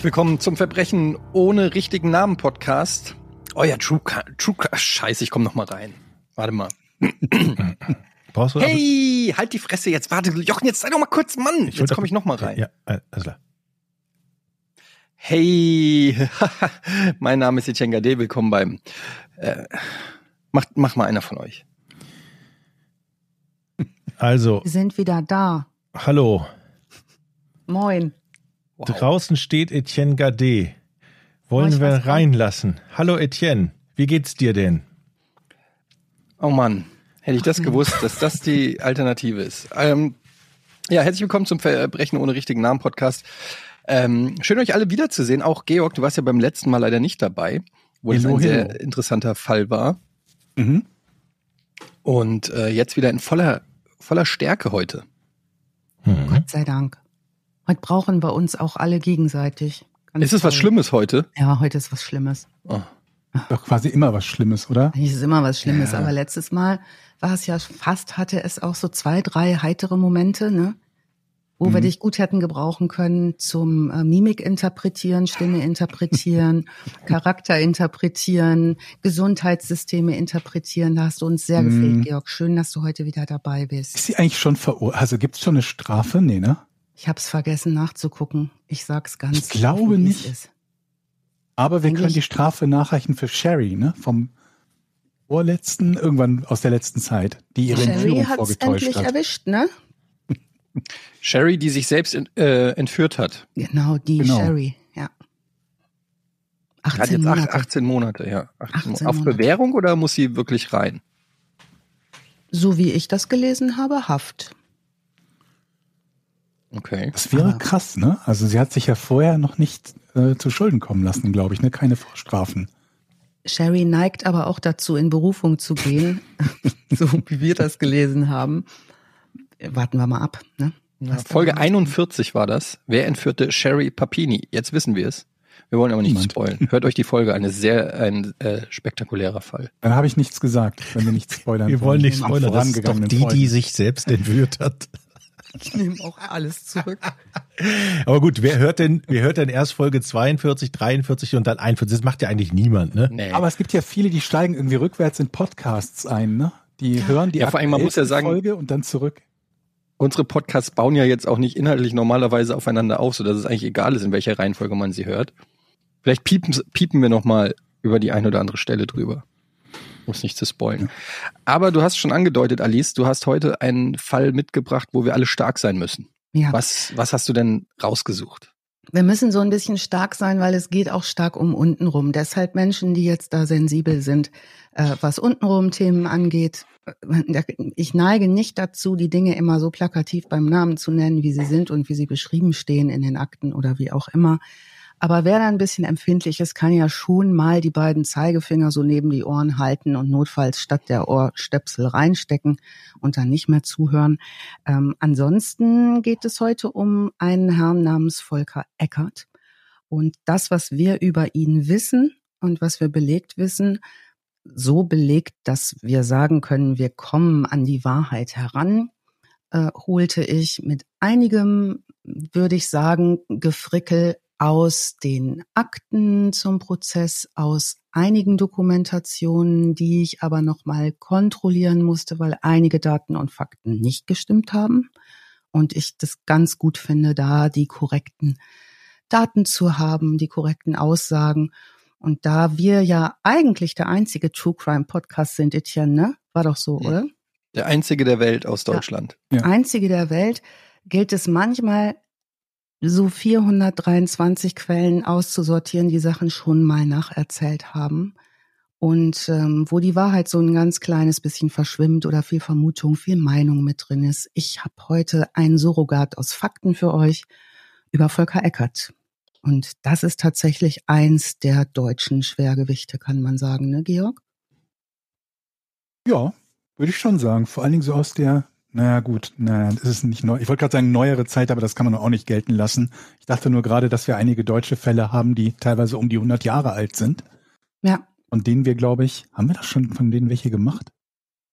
Herzlich willkommen zum Verbrechen ohne richtigen Namen Podcast. Euer True, True Scheiße, ich komm noch mal rein. Warte mal. Brauchst du hey, halt die Fresse jetzt. Warte, Jochen, jetzt sei doch mal kurz, Mann. Ich jetzt komme ich noch mal rein. Ja, alles klar. Hey, mein Name ist Etienne Gade. Willkommen beim. Äh, mach, mach mal einer von euch. Also. Wir sind wieder da. Hallo. Moin. Wow. Draußen steht Etienne Gade. Wollen oh, wir reinlassen? Hallo Etienne, wie geht's dir denn? Oh Mann, hätte ich das gewusst, dass das die Alternative ist. Ähm, ja, herzlich willkommen zum Verbrechen ohne richtigen Namen Podcast. Ähm, schön euch alle wiederzusehen. Auch Georg, du warst ja beim letzten Mal leider nicht dabei, wo es ein sehr interessanter Fall war. Mhm. Und äh, jetzt wieder in voller, voller Stärke heute. Mhm. Gott sei Dank. Heute brauchen wir uns auch alle gegenseitig. Ganz ist es was Schlimmes heute? Ja, heute ist was Schlimmes. Oh. Doch quasi immer was Schlimmes, oder? Es ist immer was Schlimmes, ja. aber letztes Mal war es ja fast, hatte es auch so zwei, drei heitere Momente, ne? Wo mhm. wir dich gut hätten gebrauchen können zum äh, Mimik interpretieren, Stimme interpretieren, Charakter interpretieren, Gesundheitssysteme interpretieren. Da hast du uns sehr mhm. gefehlt, Georg. Schön, dass du heute wieder dabei bist. Ist sie eigentlich schon verurteilt? Also gibt's schon eine Strafe? Nee, ne? Ich habe es vergessen nachzugucken. Ich sag's ganz. Ich glaube nicht. Ist. Aber wir Eigentlich können die Strafe nachreichen für Sherry, ne? Vom vorletzten, irgendwann aus der letzten Zeit, die ihre Sherry Entführung vorgetäuscht endlich hat. erwischt, ne? Sherry, die sich selbst äh, entführt hat. Genau, die genau. Sherry, ja. 18 hat jetzt Monate. 18 Monate, ja. 18 18 Auf Monate. Bewährung oder muss sie wirklich rein? So wie ich das gelesen habe, Haft. Okay. Das wäre krass, ne? Also sie hat sich ja vorher noch nicht äh, zu Schulden kommen lassen, glaube ich, ne? Keine Vorstrafen. Sherry neigt aber auch dazu, in Berufung zu gehen, so wie wir das gelesen haben. Warten wir mal ab. Ne? Ja, Folge 41 war das. Wer entführte Sherry Papini? Jetzt wissen wir es. Wir wollen aber nicht Niemand. spoilen. Hört euch die Folge an. sehr ein äh, spektakulärer Fall. Dann habe ich nichts gesagt, wenn wir nicht spoilern. Wir wollen nicht spoilern. Das ist doch die, die sich selbst entführt hat. Ich nehme auch alles zurück. Aber gut, wer hört denn, wer hört denn erst Folge 42, 43 und dann 41? Das macht ja eigentlich niemand, ne? Nee. Aber es gibt ja viele, die steigen irgendwie rückwärts in Podcasts ein, ne? Die hören die ja, vor allem, man muss ja sagen, Folge und dann zurück. Unsere Podcasts bauen ja jetzt auch nicht inhaltlich normalerweise aufeinander auf, so dass es eigentlich egal ist, in welcher Reihenfolge man sie hört. Vielleicht piepen, piepen wir noch mal über die eine oder andere Stelle drüber um es nicht zu spoilen. Aber du hast schon angedeutet, Alice, du hast heute einen Fall mitgebracht, wo wir alle stark sein müssen. Ja. Was, was hast du denn rausgesucht? Wir müssen so ein bisschen stark sein, weil es geht auch stark um untenrum. Deshalb Menschen, die jetzt da sensibel sind, äh, was untenrum Themen angeht. Äh, ich neige nicht dazu, die Dinge immer so plakativ beim Namen zu nennen, wie sie sind und wie sie beschrieben stehen in den Akten oder wie auch immer. Aber wer da ein bisschen empfindlich ist, kann ja schon mal die beiden Zeigefinger so neben die Ohren halten und notfalls statt der Ohrstöpsel reinstecken und dann nicht mehr zuhören. Ähm, ansonsten geht es heute um einen Herrn namens Volker Eckert. Und das, was wir über ihn wissen und was wir belegt wissen, so belegt, dass wir sagen können, wir kommen an die Wahrheit heran, äh, holte ich mit einigem, würde ich sagen, Gefrickel aus den Akten zum Prozess, aus einigen Dokumentationen, die ich aber nochmal kontrollieren musste, weil einige Daten und Fakten nicht gestimmt haben. Und ich das ganz gut finde, da die korrekten Daten zu haben, die korrekten Aussagen. Und da wir ja eigentlich der einzige True Crime Podcast sind, Etienne, ne? War doch so, oder? Der einzige der Welt aus Deutschland. Ja. Einzige der Welt gilt es manchmal so 423 Quellen auszusortieren, die Sachen schon mal nacherzählt haben und ähm, wo die Wahrheit so ein ganz kleines bisschen verschwimmt oder viel Vermutung, viel Meinung mit drin ist. Ich habe heute ein Surrogat aus Fakten für euch über Volker Eckert. Und das ist tatsächlich eins der deutschen Schwergewichte, kann man sagen, ne, Georg? Ja, würde ich schon sagen. Vor allen Dingen so aus der naja, gut, naja, das ist nicht neu. Ich wollte gerade sagen neuere Zeit, aber das kann man auch nicht gelten lassen. Ich dachte nur gerade, dass wir einige deutsche Fälle haben, die teilweise um die 100 Jahre alt sind. Ja. Und denen wir, glaube ich, haben wir das schon von denen welche gemacht?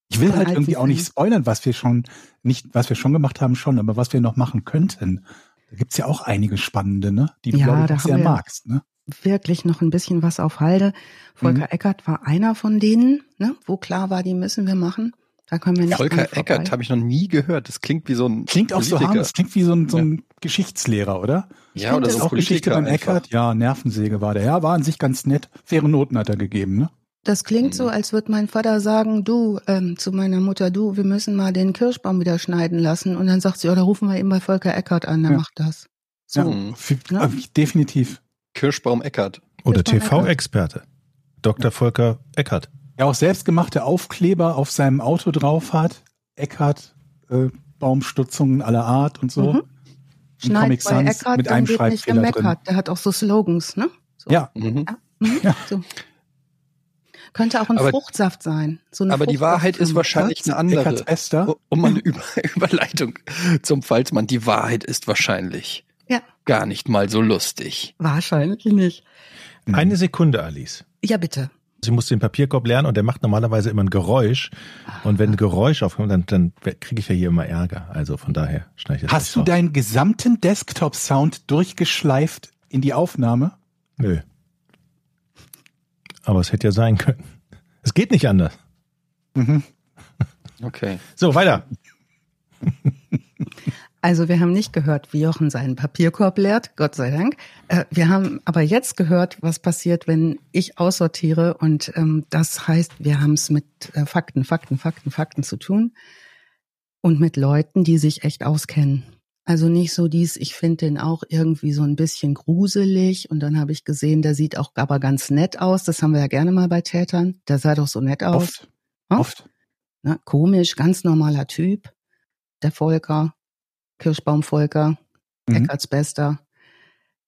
Ich will halt irgendwie auch nicht spoilern, was wir schon, nicht, was wir schon gemacht haben, schon, aber was wir noch machen könnten. Da gibt's ja auch einige spannende, ne? Die du, Ja, glaube ich, sehr magst, ne? Wirklich noch ein bisschen was auf Halde. Volker Mhm. Eckert war einer von denen, ne, wo klar war, die müssen wir machen. Da können wir nicht Volker. Eckert habe ich noch nie gehört. Das klingt wie so ein Klingt auch so Politiker. harmlos, klingt wie so ein, so ein Geschichtslehrer, oder? Ja, oder Das so auch Geschichte beim. Eckert. Ja, Nervensäge war der. Ja, war an sich ganz nett. Faire Noten hat er gegeben, ne? Das klingt so, Mhm. als würde mein Vater sagen, du, ähm, zu meiner Mutter, du, wir müssen mal den Kirschbaum wieder schneiden lassen. Und dann sagt sie, oh, da rufen wir eben bei Volker Eckert an, der Ja. macht das. So. Ja, Mhm. f- Ja. definitiv. Kirschbaum Eckert. Oder TV-Experte. Dr. Volker Eckert. Ja, auch selbstgemachte Aufkleber auf seinem Auto drauf hat. Eckart, äh, Baumstutzungen aller Art und so. Mhm. Schneid bei Eckart, mit einem wird nicht gemeckert. Der hat auch so Slogans, ne? So. Ja, Mhm. Mhm. Ja. So. Könnte auch ein Aber- Fruchtsaft sein. So eine Aber die Wahrheit ist wahrscheinlich eine andere. Oh, Um eine Über Überleitung zum Pfalzmann. Die Wahrheit ist wahrscheinlich Ja. gar nicht mal so lustig. Wahrscheinlich nicht. Mhm. Eine Sekunde, Alice. Ja, bitte. Sie muss den Papierkorb lernen und der macht normalerweise immer ein Geräusch. Und wenn ein Geräusch aufkommt, dann, dann kriege ich ja hier immer Ärger. Also von daher schneide ich das Hast du raus. deinen gesamten Desktop-Sound durchgeschleift in die Aufnahme? Nö. Aber es hätte ja sein können. Es geht nicht anders. Mhm. Okay. So, weiter. Also wir haben nicht gehört, wie Jochen seinen Papierkorb leert, Gott sei Dank. Äh, wir haben aber jetzt gehört, was passiert, wenn ich aussortiere. Und ähm, das heißt, wir haben es mit äh, Fakten, Fakten, Fakten, Fakten zu tun. Und mit Leuten, die sich echt auskennen. Also nicht so dies, ich finde den auch irgendwie so ein bisschen gruselig. Und dann habe ich gesehen, der sieht auch aber ganz nett aus. Das haben wir ja gerne mal bei Tätern. Der sah doch so nett aus. Oft. Hm? Oft. Ne? Komisch, ganz normaler Typ. Der Volker, Kirschbaum Volker, Mhm. Eckarts Bester.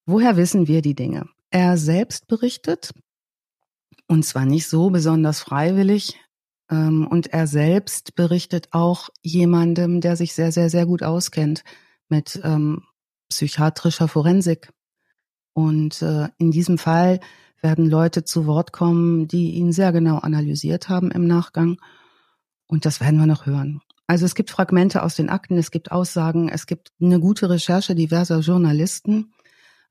Woher wissen wir die Dinge? Er selbst berichtet, und zwar nicht so besonders freiwillig, ähm, und er selbst berichtet auch jemandem, der sich sehr, sehr, sehr gut auskennt mit ähm, psychiatrischer Forensik. Und äh, in diesem Fall werden Leute zu Wort kommen, die ihn sehr genau analysiert haben im Nachgang. Und das werden wir noch hören. Also es gibt Fragmente aus den Akten, es gibt Aussagen, es gibt eine gute Recherche diverser Journalisten.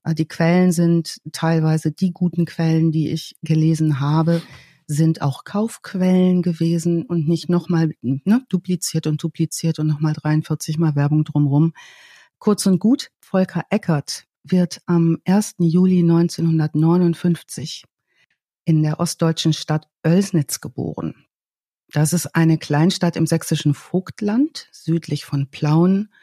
Äh, Die Quellen sind teilweise die guten Quellen, die ich gelesen habe, sind auch Kaufquellen gewesen und nicht nochmal ne, dupliziert und dupliziert und nochmal 43 Mal Werbung drumrum. Kurz und gut, Volker Eckert wird am 1. Juli 1959 in der ostdeutschen Stadt Oelsnitz geboren. Das ist eine Kleinstadt im sächsischen Vogtland, südlich von Plauen.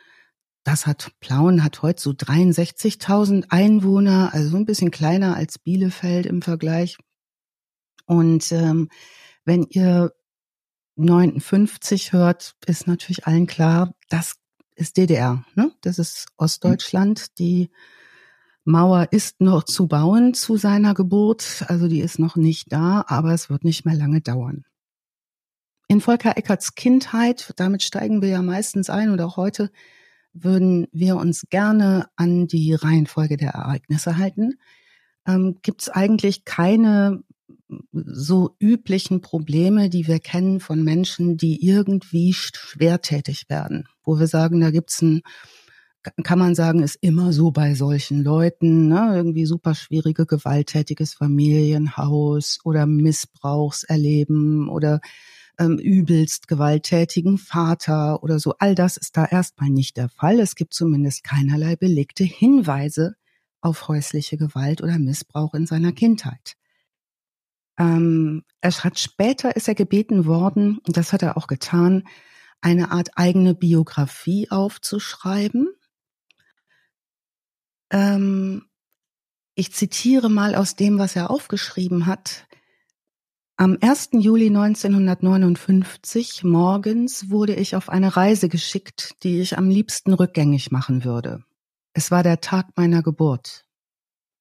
Das hat, Plauen hat heute so 63.000 Einwohner, also so ein bisschen kleiner als Bielefeld im Vergleich. Und ähm, wenn ihr 59 hört, ist natürlich allen klar, das ist DDR, ne? Das ist Ostdeutschland. Die Mauer ist noch zu bauen zu seiner Geburt, also die ist noch nicht da, aber es wird nicht mehr lange dauern. In Volker Eckerts Kindheit, damit steigen wir ja meistens ein oder auch heute, würden wir uns gerne an die Reihenfolge der Ereignisse halten. Ähm, Gibt es eigentlich keine so üblichen Probleme, die wir kennen von Menschen, die irgendwie schwertätig werden, wo wir sagen, da gibt's ein, kann man sagen, ist immer so bei solchen Leuten, ne? irgendwie super schwierige, gewalttätiges Familienhaus oder Missbrauchserleben oder ähm, übelst gewalttätigen Vater oder so. All das ist da erstmal nicht der Fall. Es gibt zumindest keinerlei belegte Hinweise auf häusliche Gewalt oder Missbrauch in seiner Kindheit. Ähm, er hat später ist er gebeten worden, und das hat er auch getan, eine Art eigene Biografie aufzuschreiben. Ähm, ich zitiere mal aus dem, was er aufgeschrieben hat. Am 1. Juli 1959 morgens wurde ich auf eine Reise geschickt, die ich am liebsten rückgängig machen würde. Es war der Tag meiner Geburt.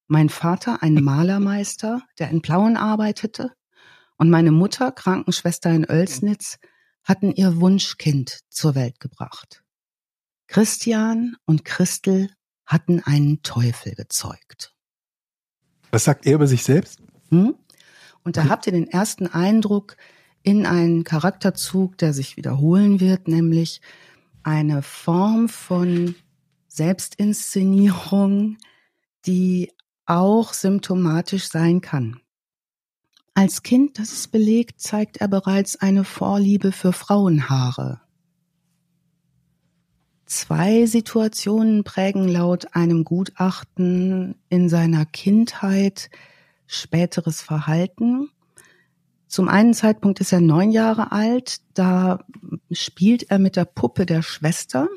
Mein Vater, ein Malermeister, der in Plauen arbeitete, und meine Mutter, Krankenschwester in Oelsnitz, hatten ihr Wunschkind zur Welt gebracht. Christian und Christel hatten einen Teufel gezeugt. Was sagt er über sich selbst? Hm? Und da habt ihr den ersten Eindruck in einen Charakterzug, der sich wiederholen wird, nämlich eine Form von Selbstinszenierung, die auch symptomatisch sein kann. Als Kind, das ist belegt, zeigt er bereits eine Vorliebe für Frauenhaare. Zwei Situationen prägen laut einem Gutachten in seiner Kindheit späteres Verhalten. Zum einen Zeitpunkt ist er neun Jahre alt, da spielt er mit der Puppe der Schwester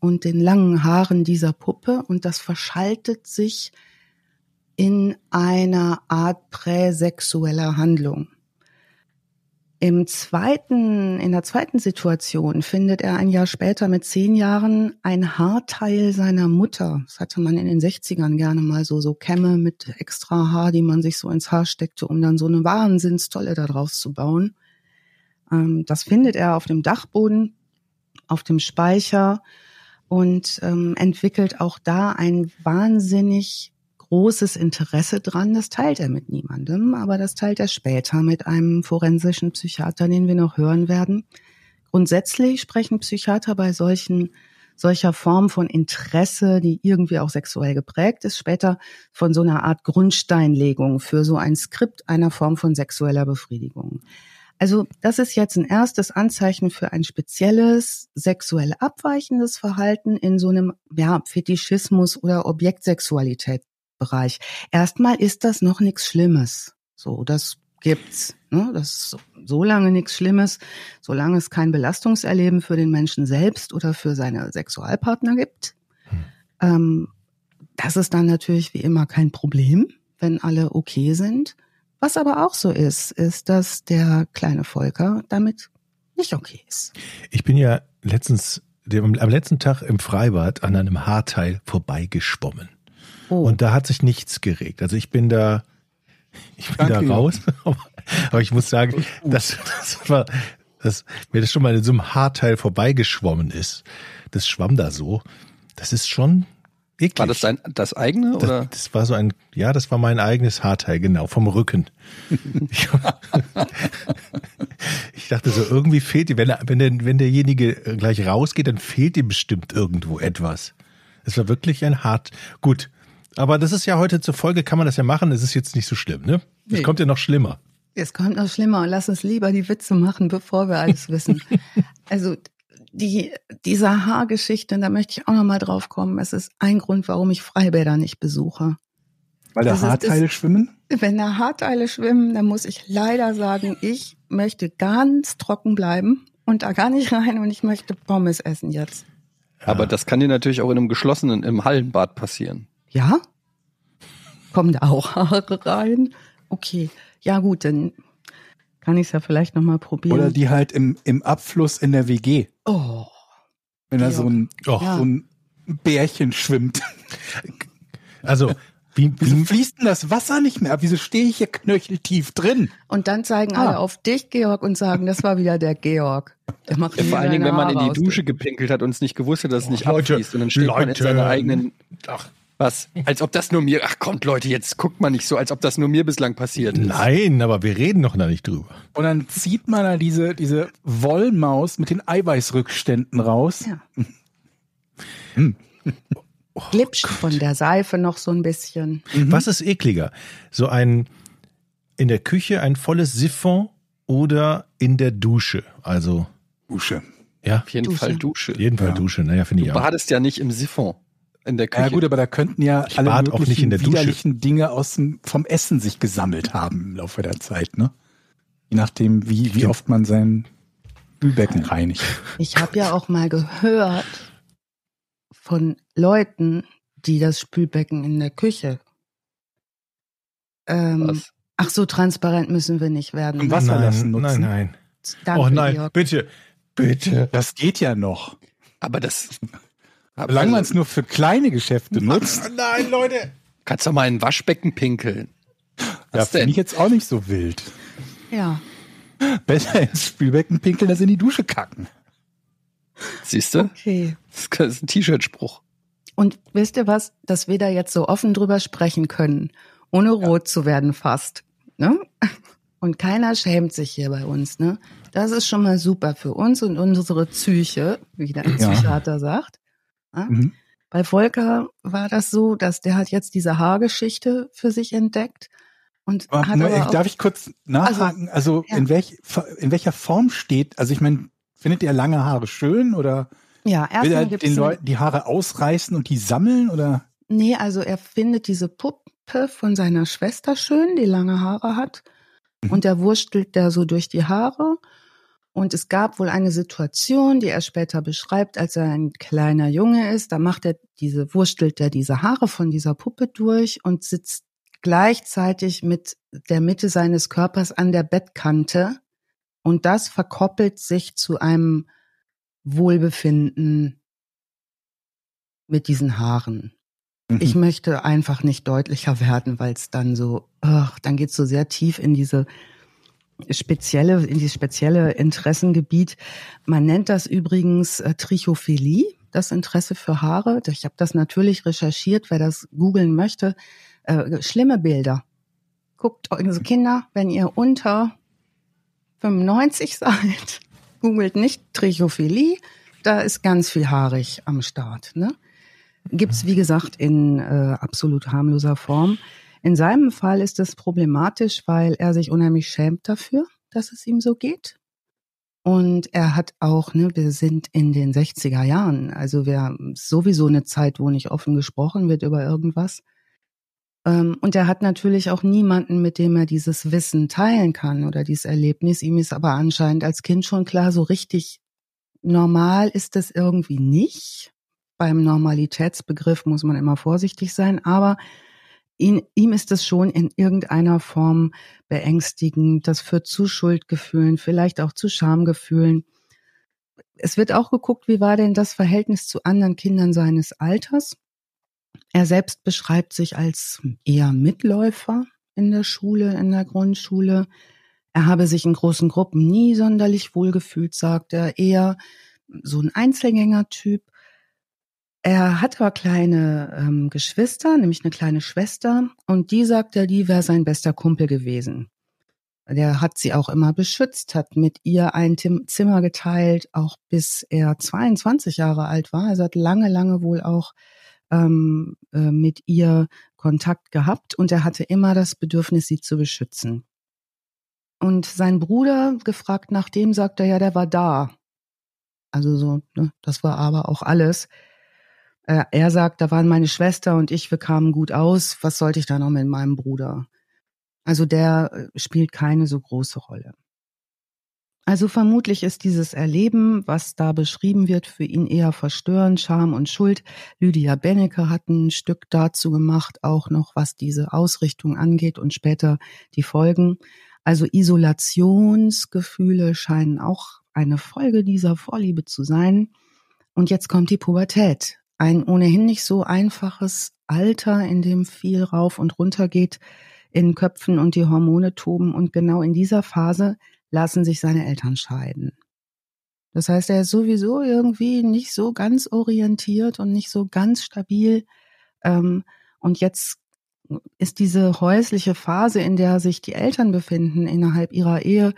und den langen Haaren dieser Puppe und das verschaltet sich in einer Art präsexueller Handlung. Im zweiten, in der zweiten Situation findet er ein Jahr später mit zehn Jahren ein Haarteil seiner Mutter. Das hatte man in den 60ern gerne mal so, so Kämme mit extra Haar, die man sich so ins Haar steckte, um dann so eine Wahnsinnstolle da draus zu bauen. Ähm, das findet er auf dem Dachboden, auf dem Speicher und ähm, entwickelt auch da ein wahnsinnig großes Interesse dran. Das teilt er mit niemandem, aber das teilt er später mit einem forensischen Psychiater, den wir noch hören werden. Grundsätzlich sprechen Psychiater bei solchen solcher Form von Interesse, die irgendwie auch sexuell geprägt ist, später von so einer Art Grundsteinlegung für so ein Skript einer Form von sexueller Befriedigung. Also das ist jetzt ein erstes Anzeichen für ein spezielles sexuell abweichendes Verhalten in so einem ja, Fetischismus oder Objektsexualität Bereich. Erstmal ist das noch nichts Schlimmes. So, das gibt's. Ne? Das ist so lange nichts Schlimmes, solange es kein Belastungserleben für den Menschen selbst oder für seine Sexualpartner gibt. Hm. Ähm, das ist dann natürlich wie immer kein Problem, wenn alle okay sind. Was aber auch so ist, ist, dass der kleine Volker damit nicht okay ist. Ich bin ja letztens, am letzten Tag im Freibad an einem Haarteil vorbeigeschwommen. Oh. Und da hat sich nichts geregt. Also ich bin da, ich bin Danke, da raus. Aber ich muss sagen, dass das war, dass mir das schon mal in so einem Haarteil vorbeigeschwommen ist. Das schwamm da so. Das ist schon eklig. War das dein, das eigene oder? Das, das war so ein, ja, das war mein eigenes Haarteil, genau, vom Rücken. ich dachte so, irgendwie fehlt dir, wenn, der, wenn, der, wenn derjenige gleich rausgeht, dann fehlt ihm bestimmt irgendwo etwas. Es war wirklich ein hart, gut, aber das ist ja heute zur Folge, kann man das ja machen, es ist jetzt nicht so schlimm, ne? Es nee. kommt ja noch schlimmer. Es kommt noch schlimmer und lass uns lieber die Witze machen, bevor wir alles wissen. also die, dieser Haargeschichte, da möchte ich auch noch mal drauf kommen. Es ist ein Grund, warum ich Freibäder nicht besuche. Weil da Haarteile ist, schwimmen? Wenn da Haarteile schwimmen, dann muss ich leider sagen, ich möchte ganz trocken bleiben und da gar nicht rein und ich möchte Pommes essen jetzt. Aber das kann dir natürlich auch in einem geschlossenen, im Hallenbad passieren. Ja? Kommen da auch Haare rein? Okay. Ja, gut, dann kann ich es ja vielleicht nochmal probieren. Oder die halt im, im Abfluss in der WG. Oh. Wenn da so ein, oh. so ein Bärchen schwimmt. Also, wie, Wieso fließt denn das Wasser nicht mehr ab? Wieso stehe ich hier knöcheltief drin? Und dann zeigen ah. alle auf dich, Georg, und sagen, das war wieder der Georg. Der macht ja, vor allen Dingen, wenn man in die Dusche gepinkelt hat und es nicht gewusst hat, dass es nicht Leute, abfließt. Und dann steht Leute. man in seiner eigenen Ach. Was? Als ob das nur mir. Ach kommt, Leute, jetzt guckt man nicht so, als ob das nur mir bislang passiert ist. Nein, aber wir reden noch nicht drüber. Und dann zieht man da diese, diese Wollmaus mit den Eiweißrückständen raus. Ja. hm. Glitscht oh von der Seife noch so ein bisschen. Mhm. Was ist ekliger? So ein in der Küche ein volles Siphon oder in der Dusche? Also Dusche. Ja. Auf jeden Dusche. Fall Dusche. Jeden Fall ja. Dusche, naja, finde ich auch. Du badest ja nicht im Siphon in der Küche. Ja gut, aber da könnten ja ich alle möglichen widerlichen Dinge aus dem, vom Essen sich gesammelt haben im Laufe der Zeit, ne? Je nachdem, wie, wie oft man sein Spülbecken reinigt. Ich habe ja auch mal gehört von Leuten, die das Spülbecken in der Küche. Ähm? Ach so, transparent müssen wir nicht werden. Und Wasser nein, lassen nutzen. Nein, nein. Danke, oh nein, Georg. bitte, bitte. Das geht ja noch. Aber das Solange man es nur für kleine Geschäfte nutzt. Nein, Leute. Kannst doch mal in ein Waschbecken pinkeln. Was ja, finde ich jetzt auch nicht so wild. Ja. Besser ins Spülbecken pinkeln als in die Dusche kacken. Siehst du? Okay. Das ist ein T-Shirt-Spruch. Und wisst ihr was, dass wir da jetzt so offen drüber sprechen können, ohne ja. rot zu werden fast. Ne? Und keiner schämt sich hier bei uns. Ne? Das ist schon mal super für uns und unsere Psyche, wie der Psychiater ja. sagt. Mhm. Bei Volker war das so, dass der hat jetzt diese Haargeschichte für sich entdeckt. Und aber, hat aber darf ich kurz nachhaken? Also, also ja. in, welch, in welcher Form steht, also ich meine, findet ihr lange Haare schön oder ja, will er den Leuten die Haare ausreißen und die sammeln oder? Nee, also er findet diese Puppe von seiner Schwester schön, die lange Haare hat. Mhm. Und er wurstelt da so durch die Haare und es gab wohl eine Situation, die er später beschreibt, als er ein kleiner Junge ist. Da macht er diese, wurstelt er diese Haare von dieser Puppe durch und sitzt gleichzeitig mit der Mitte seines Körpers an der Bettkante. Und das verkoppelt sich zu einem Wohlbefinden mit diesen Haaren. Mhm. Ich möchte einfach nicht deutlicher werden, weil es dann so, ach, dann geht es so sehr tief in diese spezielle, in dieses spezielle Interessengebiet. Man nennt das übrigens äh, Trichophilie, das Interesse für Haare. Ich habe das natürlich recherchiert, wer das googeln möchte. Äh, schlimme Bilder. Guckt, also Kinder, wenn ihr unter 95 seid, googelt nicht Trichophilie, da ist ganz viel haarig am Start. Ne? Gibt's wie gesagt in äh, absolut harmloser Form. In seinem Fall ist es problematisch, weil er sich unheimlich schämt dafür, dass es ihm so geht. Und er hat auch, ne, wir sind in den 60er Jahren, also wir haben sowieso eine Zeit, wo nicht offen gesprochen wird über irgendwas. Ähm, und er hat natürlich auch niemanden, mit dem er dieses Wissen teilen kann oder dieses Erlebnis. Ihm ist aber anscheinend als Kind schon klar, so richtig normal ist es irgendwie nicht. Beim Normalitätsbegriff muss man immer vorsichtig sein, aber ihn, ihm ist es schon in irgendeiner Form beängstigend. Das führt zu Schuldgefühlen, vielleicht auch zu Schamgefühlen. Es wird auch geguckt, wie war denn das Verhältnis zu anderen Kindern seines Alters. Er selbst beschreibt sich als eher Mitläufer in der Schule, in der Grundschule. Er habe sich in großen Gruppen nie sonderlich wohlgefühlt, sagt er, eher so ein Einzelgängertyp. Er hat aber kleine ähm, Geschwister, nämlich eine kleine Schwester, und die sagt er, die wäre sein bester Kumpel gewesen. Der hat sie auch immer beschützt, hat mit ihr ein Zimmer geteilt, auch bis er 22 Jahre alt war. Also hat lange, lange wohl auch ähm, äh, mit ihr Kontakt gehabt und er hatte immer das Bedürfnis, sie zu beschützen. Und sein Bruder, gefragt nach dem, sagt er, ja, der war da. Also so, ne, das war aber auch alles. Äh, er sagt, da waren meine Schwester und ich, wir kamen gut aus. Was sollte ich da noch mit meinem Bruder? Also der äh, spielt keine so große Rolle. Also vermutlich ist dieses Erleben, was da beschrieben wird, für ihn eher verstörend, Scham und Schuld. Lydia Benecke hat ein Stück dazu gemacht, auch noch was diese Ausrichtung angeht und später die Folgen. Also Isolationsgefühle scheinen auch eine Folge dieser Vorliebe zu sein. Und jetzt kommt die Pubertät ein ohnehin nicht so einfaches Alter, in dem viel rauf und runter geht in Köpfen und die Hormone toben. Und genau in dieser Phase lassen sich seine Eltern scheiden. Das heißt, er ist sowieso irgendwie nicht so ganz orientiert und nicht so ganz stabil. Ähm, und jetzt ist diese häusliche Phase, in der sich die Eltern befinden innerhalb ihrer Ehe,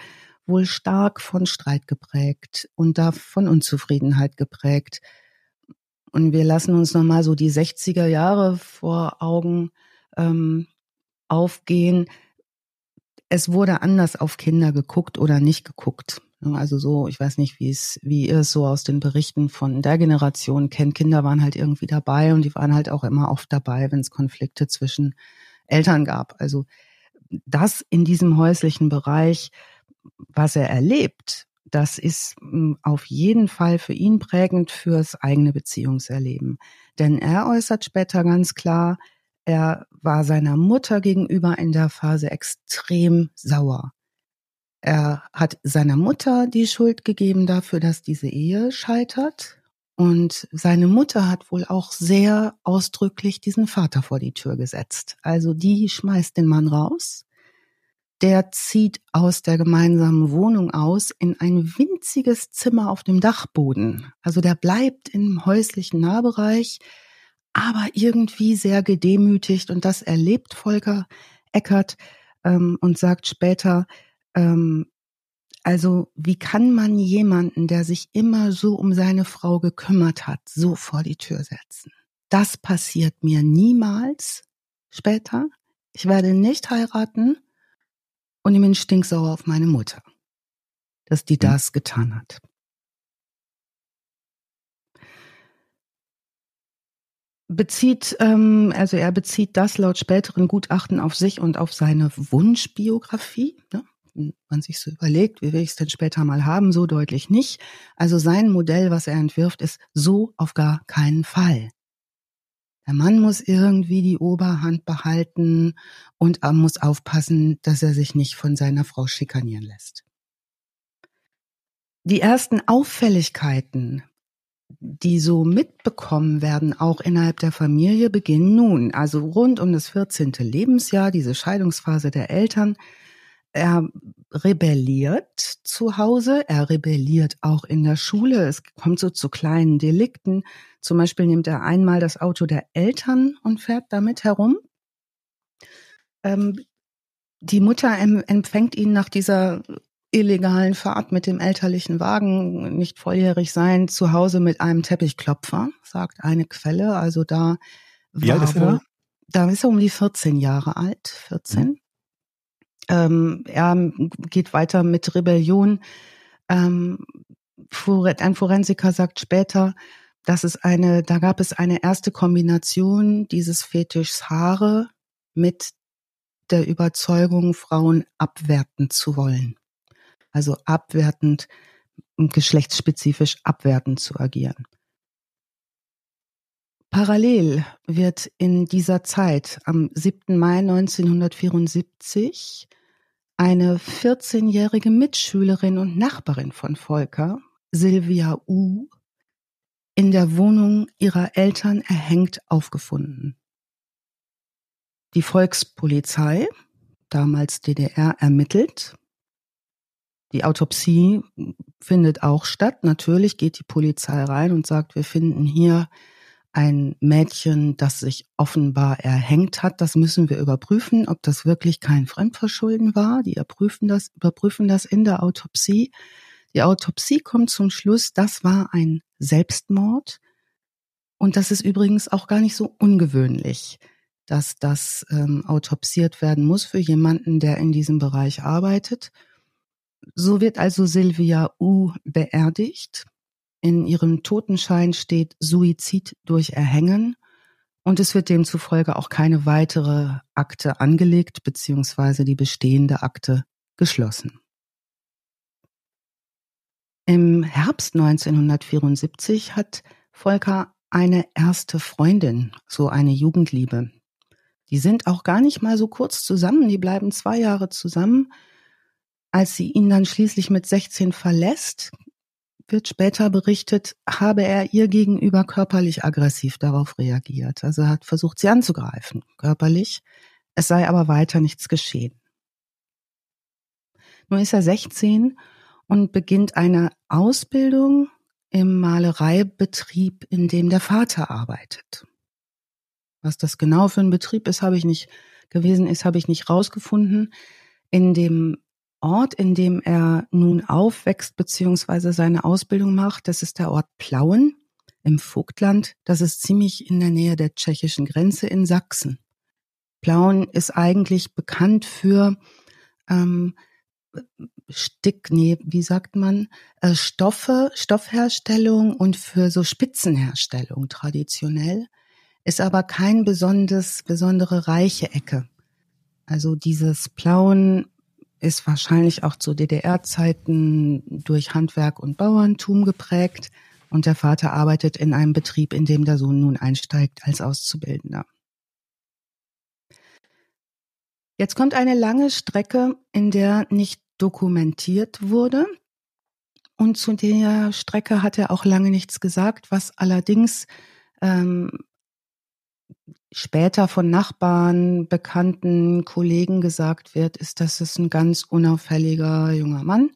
wohl stark von Streit geprägt und da von Unzufriedenheit geprägt. Und wir lassen uns nochmal so die 60er Jahre vor Augen ähm, aufgehen. Es wurde anders auf Kinder geguckt oder nicht geguckt. Also so, ich weiß nicht, wie es, wie ihr es so aus den Berichten von der Generation kennt. Kinder waren halt irgendwie dabei und die waren halt auch immer oft dabei, wenn es Konflikte zwischen Eltern gab. Also das in diesem häuslichen Bereich, was er erlebt, das ist hm, auf jeden Fall für ihn prägend fürs eigene Beziehungserleben. Denn er äußert später ganz klar, er war seiner Mutter gegenüber in der Phase extrem sauer. Er hat seiner Mutter die Schuld gegeben dafür, dass diese Ehe scheitert. Und seine Mutter hat wohl auch sehr ausdrücklich diesen Vater vor die Tür gesetzt. Also die schmeißt den Mann raus der zieht aus der gemeinsamen Wohnung aus in ein winziges Zimmer auf dem Dachboden. Also der bleibt im häuslichen Nahbereich, aber irgendwie sehr gedemütigt und das erlebt Volker Eckert ähm, und sagt später, ähm, also wie kann man jemanden, der sich immer so um seine Frau gekümmert hat, so vor die Tür setzen? das passiert mir niemals später. Ich werde nicht heiraten und ich bin stinksauer auf meine Mutter, dass die hm. das getan hat. bezieht, ähm, also er bezieht das laut späteren Gutachten auf sich und auf seine Wunschbiografie. Ne? Wenn man sich so überlegt, wie will ich es denn später mal haben, so deutlich nicht. Also sein Modell, was er entwirft, ist so auf gar keinen Fall. Der Mann muss irgendwie die Oberhand behalten und muss aufpassen, dass er sich nicht von seiner Frau schikanieren lässt. Die ersten Auffälligkeiten die so mitbekommen werden, auch innerhalb der Familie, beginnen nun, also rund um das 14. Lebensjahr, diese Scheidungsphase der Eltern. Er rebelliert zu Hause, er rebelliert auch in der Schule. Es kommt so zu kleinen Delikten. Zum Beispiel nimmt er einmal das Auto der Eltern und fährt damit herum. Ähm, die Mutter empfängt ihn nach dieser illegalen Fahrt mit dem elterlichen Wagen, nicht volljährig sein, zu Hause mit einem Teppichklopfer, sagt eine Quelle. Also da war ist er? Da ist er um die 14 Jahre alt, 14. Mhm. Ähm, er geht weiter mit Rebellion. Ähm, ein Forensiker sagt später, dass es eine, da gab es eine erste Kombination dieses Fetischs Haare mit der Überzeugung, Frauen abwerten zu wollen also abwertend geschlechtsspezifisch abwertend zu agieren. Parallel wird in dieser Zeit am 7. Mai 1974 eine 14-jährige Mitschülerin und Nachbarin von Volker, Silvia U., in der Wohnung ihrer Eltern erhängt aufgefunden. Die Volkspolizei, damals DDR, ermittelt die Autopsie findet auch statt. Natürlich geht die Polizei rein und sagt, wir finden hier ein Mädchen, das sich offenbar erhängt hat. Das müssen wir überprüfen, ob das wirklich kein Fremdverschulden war. Die überprüfen das, überprüfen das in der Autopsie. Die Autopsie kommt zum Schluss, das war ein Selbstmord. Und das ist übrigens auch gar nicht so ungewöhnlich, dass das ähm, autopsiert werden muss für jemanden, der in diesem Bereich arbeitet. So wird also Silvia U. beerdigt. In ihrem Totenschein steht Suizid durch Erhängen und es wird demzufolge auch keine weitere Akte angelegt beziehungsweise die bestehende Akte geschlossen. Im Herbst 1974 hat Volker eine erste Freundin, so eine Jugendliebe. Die sind auch gar nicht mal so kurz zusammen, die bleiben zwei Jahre zusammen als sie ihn dann schließlich mit 16 verlässt, wird später berichtet, habe er ihr gegenüber körperlich aggressiv darauf reagiert. Also er hat versucht, sie anzugreifen, körperlich. Es sei aber weiter nichts geschehen. Nun ist er 16 und beginnt eine Ausbildung im Malereibetrieb, in dem der Vater arbeitet. Was das genau für ein Betrieb ist, habe ich nicht gewesen ist, habe ich nicht rausgefunden. In dem Ort, in dem er nun aufwächst bzw. seine Ausbildung macht, das ist der Ort Plauen im Vogtland. Das ist ziemlich in der Nähe der tschechischen Grenze in Sachsen. Plauen ist eigentlich bekannt für ähm, Stick, nee, wie sagt man, äh, Stoffe, Stoffherstellung und für so Spitzenherstellung traditionell, ist aber kein besonders, besondere reiche Ecke. Also dieses Plauen ist wahrscheinlich auch zu DDR-Zeiten durch Handwerk und Bauerntum geprägt. Und der Vater arbeitet in einem Betrieb, in dem der Sohn nun einsteigt als Auszubildender. Jetzt kommt eine lange Strecke, in der nicht dokumentiert wurde. Und zu der Strecke hat er auch lange nichts gesagt, was allerdings ähm, später von Nachbarn, Bekannten, Kollegen gesagt wird, ist, dass es ein ganz unauffälliger junger Mann.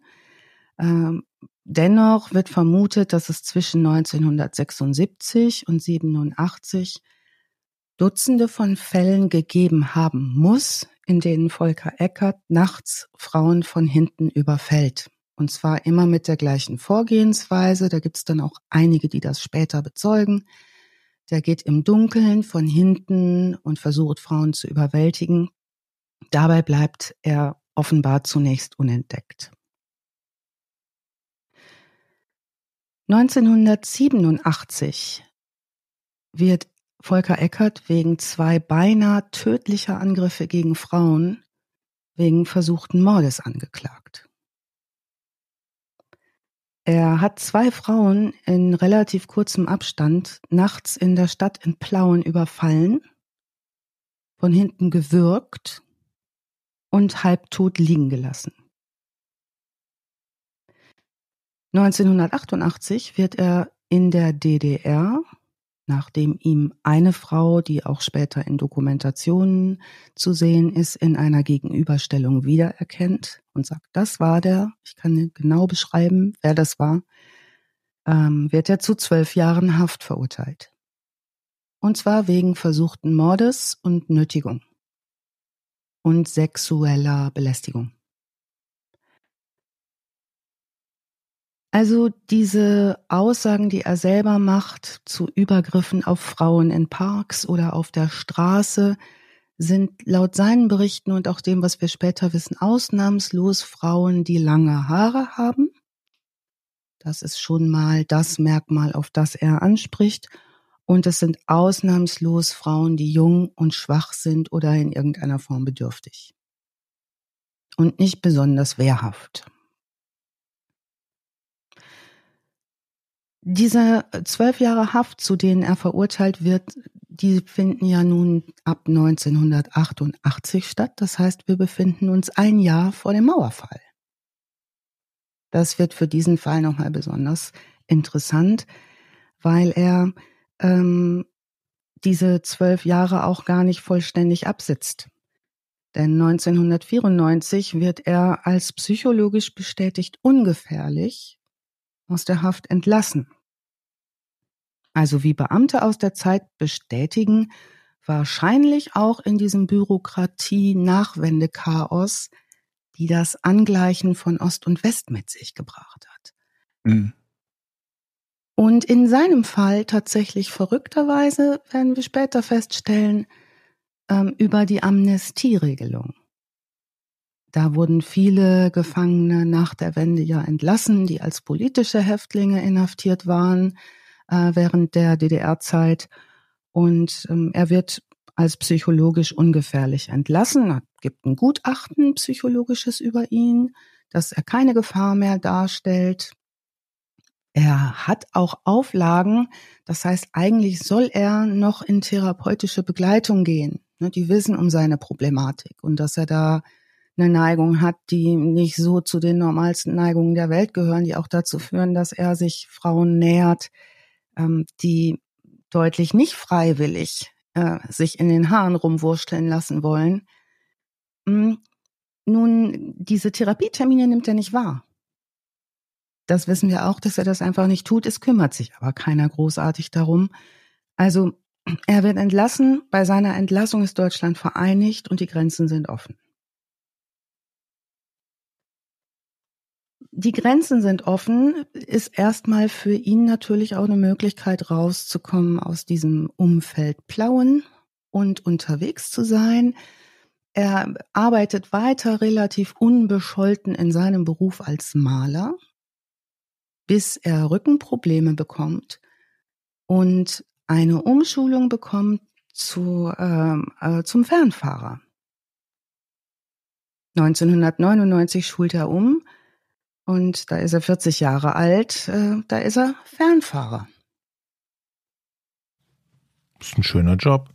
Ähm, dennoch wird vermutet, dass es zwischen 1976 und 87 Dutzende von Fällen gegeben haben muss, in denen Volker Eckert nachts Frauen von hinten überfällt. Und zwar immer mit der gleichen Vorgehensweise. Da gibt es dann auch einige, die das später bezeugen Der geht im Dunkeln von hinten und versucht Frauen zu überwältigen. Dabei bleibt er offenbar zunächst unentdeckt. 1987 wird Volker Eckert wegen zwei beinahe tödlicher Angriffe gegen Frauen wegen versuchten Mordes angeklagt. Er hat zwei Frauen in relativ kurzem Abstand nachts in der Stadt in Plauen überfallen, von hinten gewürgt und halbtot liegen gelassen. 1988 wird er in der DDR nachdem ihm eine Frau, die auch später in Dokumentationen zu sehen ist, in einer Gegenüberstellung wiedererkennt und sagt, das war der, ich kann genau beschreiben, wer das war, ähm, wird er zu zwölf Jahren Haft verurteilt. Und zwar wegen versuchten Mordes und Nötigung und sexueller Belästigung. Also diese Aussagen, die er selber macht zu Übergriffen auf Frauen in Parks oder auf der Straße, sind laut seinen Berichten und auch dem, was wir später wissen, ausnahmslos Frauen, die lange Haare haben. Das ist schon mal das Merkmal, auf das er anspricht. Und es sind ausnahmslos Frauen, die jung und schwach sind oder in irgendeiner Form bedürftig. Und nicht besonders wehrhaft. Diese zwölf Jahre Haft, zu denen er verurteilt wird, die finden ja nun ab 1988 statt. Das heißt, wir befinden uns ein Jahr vor dem Mauerfall. Das wird für diesen Fall nochmal besonders interessant, weil er ähm, diese zwölf Jahre auch gar nicht vollständig absitzt. Denn 1994 wird er als psychologisch bestätigt ungefährlich aus der Haft entlassen also wie Beamte aus der Zeit bestätigen, wahrscheinlich auch in diesem Bürokratie-Nachwendechaos, die das Angleichen von Ost und West mit sich gebracht hat. Mhm. Und in seinem Fall tatsächlich verrückterweise werden wir später feststellen, ähm, über die Amnestieregelung. Da wurden viele Gefangene nach der Wende ja entlassen, die als politische Häftlinge inhaftiert waren äh, während der DDR-Zeit. Und ähm, er wird als psychologisch ungefährlich entlassen. Es gibt ein Gutachten psychologisches über ihn, dass er keine Gefahr mehr darstellt. Er hat auch Auflagen, das heißt, eigentlich soll er noch in therapeutische Begleitung gehen. Ne, die wissen um seine Problematik und dass er da eine Neigung hat, die nicht so zu den normalsten Neigungen der Welt gehören, die auch dazu führen, dass er sich Frauen nähert, ähm, die deutlich nicht freiwillig äh, sich in den Haaren rumwursteln lassen wollen. Hm, nun, diese Therapietermine nimmt er nicht wahr. Das wissen wir auch, dass er das einfach nicht tut. Es kümmert sich aber keiner großartig darum. Also er wird entlassen. Bei seiner Entlassung ist Deutschland vereinigt und die Grenzen sind offen. Die Grenzen sind offen, ist erstmal für ihn natürlich auch eine Möglichkeit rauszukommen aus diesem Umfeld Plauen und unterwegs zu sein. Er arbeitet weiter relativ unbescholten in seinem Beruf als Maler, bis er Rückenprobleme bekommt und eine Umschulung bekommt zu, ähm, äh, zum Fernfahrer. 1999 schult er um und da ist er 40 Jahre alt, äh, da ist er Fernfahrer. Das ist ein schöner Job.